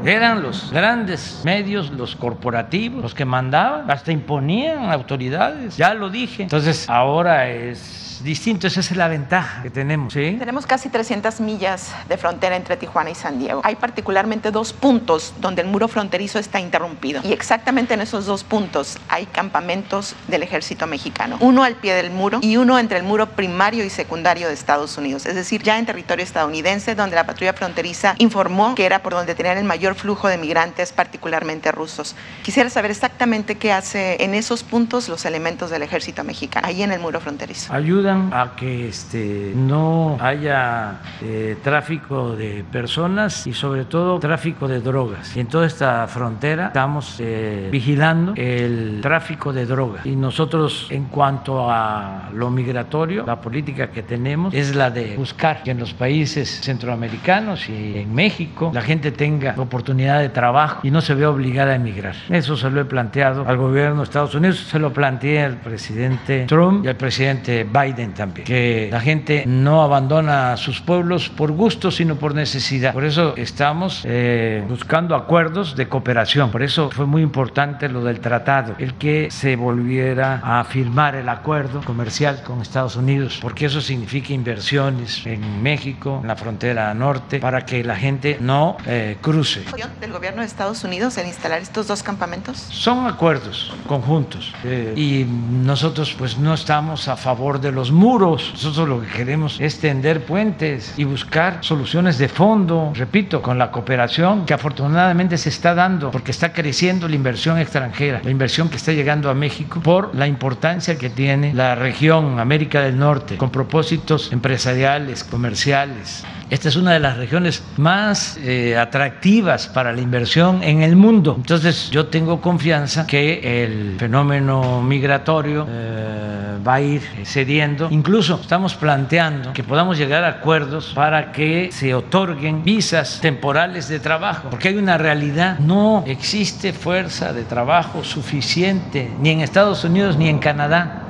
Eran los grandes medios, los corporativos, los que mandaban, hasta imponían autoridades, ya lo dije. Entonces ahora es distinto, esa es la ventaja que tenemos. Tenemos casi 300 millas de frontera entre Tijuana y San Diego. Hay particularmente dos puntos donde el muro fronterizo está interrumpido y exactamente en esos dos puntos hay campamentos del ejército mexicano, uno al pie del muro y uno entre el muro primario y secundario de Estados Unidos, es decir, ya en territorio estadounidense donde la patrulla fronteriza informó que era por donde tenían el mayor flujo de migrantes, particularmente rusos. Quisiera saber exactamente qué hace en esos puntos los elementos del ejército mexicano, ahí en el muro fronterizo. Ayuda a que este, no haya eh, tráfico de personas y sobre todo tráfico de drogas. En toda esta frontera estamos eh, vigilando el tráfico de drogas. Y nosotros en cuanto a lo migratorio, la política que tenemos es la de buscar que en los países centroamericanos y en México la gente tenga oportunidad de trabajo y no se vea obligada a emigrar. Eso se lo he planteado al gobierno de Estados Unidos, se lo planteé al presidente Trump y al presidente Biden también, que la gente no abandona sus pueblos por gusto, sino por necesidad. Por eso estamos eh, buscando acuerdos de cooperación. Por eso fue muy importante lo del tratado, el que se volviera a firmar el acuerdo comercial con Estados Unidos, porque eso significa inversiones en México, en la frontera norte, para que la gente no eh, cruce del gobierno de Estados Unidos en instalar estos dos campamentos? Son acuerdos conjuntos eh, y nosotros pues no estamos a favor de los muros. Nosotros lo que queremos es tender puentes y buscar soluciones de fondo, repito, con la cooperación que afortunadamente se está dando porque está creciendo la inversión extranjera, la inversión que está llegando a México por la importancia que tiene la región América del Norte con propósitos empresariales, comerciales. Esta es una de las regiones más eh, atractivas para la inversión en el mundo. Entonces yo tengo confianza que el fenómeno migratorio eh, va a ir cediendo. Incluso estamos planteando que podamos llegar a acuerdos para que se otorguen visas temporales de trabajo, porque hay una realidad, no existe fuerza de trabajo suficiente ni en Estados Unidos ni en Canadá.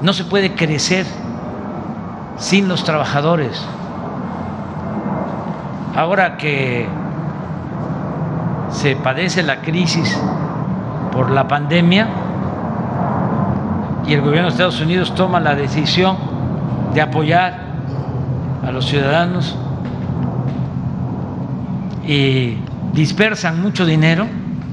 No se puede crecer sin los trabajadores. Ahora que se padece la crisis por la pandemia y el gobierno de Estados Unidos toma la decisión de apoyar a los ciudadanos y dispersan mucho dinero,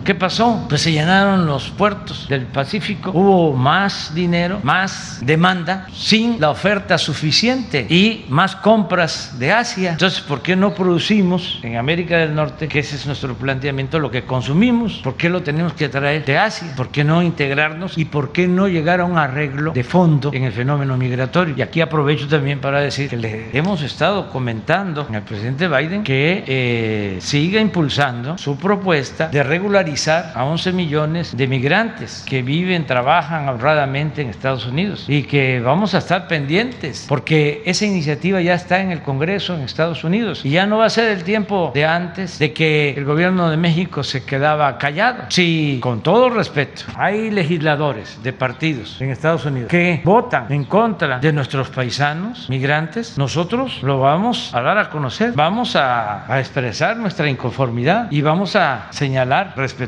¿Qué pasó? Pues se llenaron los puertos del Pacífico, hubo más dinero, más demanda, sin la oferta suficiente y más compras de Asia. Entonces, ¿por qué no producimos en América del Norte, que ese es nuestro planteamiento, lo que consumimos? ¿Por qué lo tenemos que traer de Asia? ¿Por qué no integrarnos? ¿Y por qué no llegar a un arreglo de fondo en el fenómeno migratorio? Y aquí aprovecho también para decir que le hemos estado comentando al presidente Biden que eh, siga impulsando su propuesta de regularizar a 11 millones de migrantes que viven, trabajan honradamente en Estados Unidos y que vamos a estar pendientes porque esa iniciativa ya está en el Congreso en Estados Unidos y ya no va a ser el tiempo de antes de que el gobierno de México se quedaba callado. Si, con todo respeto, hay legisladores de partidos en Estados Unidos que votan en contra de nuestros paisanos migrantes, nosotros lo vamos a dar a conocer, vamos a, a expresar nuestra inconformidad y vamos a señalar respeto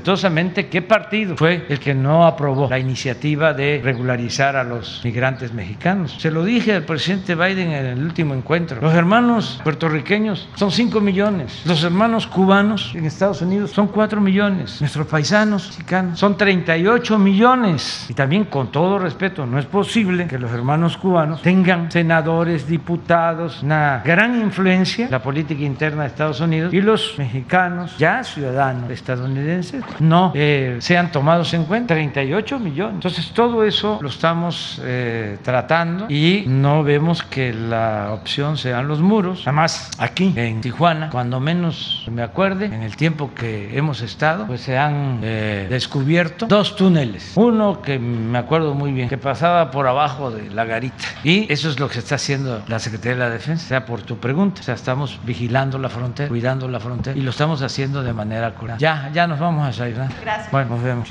qué partido fue el que no aprobó la iniciativa de regularizar a los migrantes mexicanos. Se lo dije al presidente Biden en el último encuentro. Los hermanos puertorriqueños son 5 millones. Los hermanos cubanos en Estados Unidos son 4 millones. Nuestros paisanos mexicanos son 38 millones. Y también con todo respeto, no es posible que los hermanos cubanos tengan senadores, diputados, una gran influencia en la política interna de Estados Unidos y los mexicanos, ya ciudadanos estadounidenses, no eh, sean tomados en cuenta. 38 millones. Entonces todo eso lo estamos eh, tratando y no vemos que la opción sean los muros. Además, aquí en Tijuana, cuando menos me acuerde, en el tiempo que hemos estado, pues se han eh, descubierto dos túneles. Uno que me acuerdo muy bien, que pasaba por abajo de la garita. Y eso es lo que está haciendo la Secretaría de la Defensa, o sea, por tu pregunta. O sea, estamos vigilando la frontera, cuidando la frontera y lo estamos haciendo de manera curada. Ya, ya nos vamos a Gracias. Bueno, nos vemos.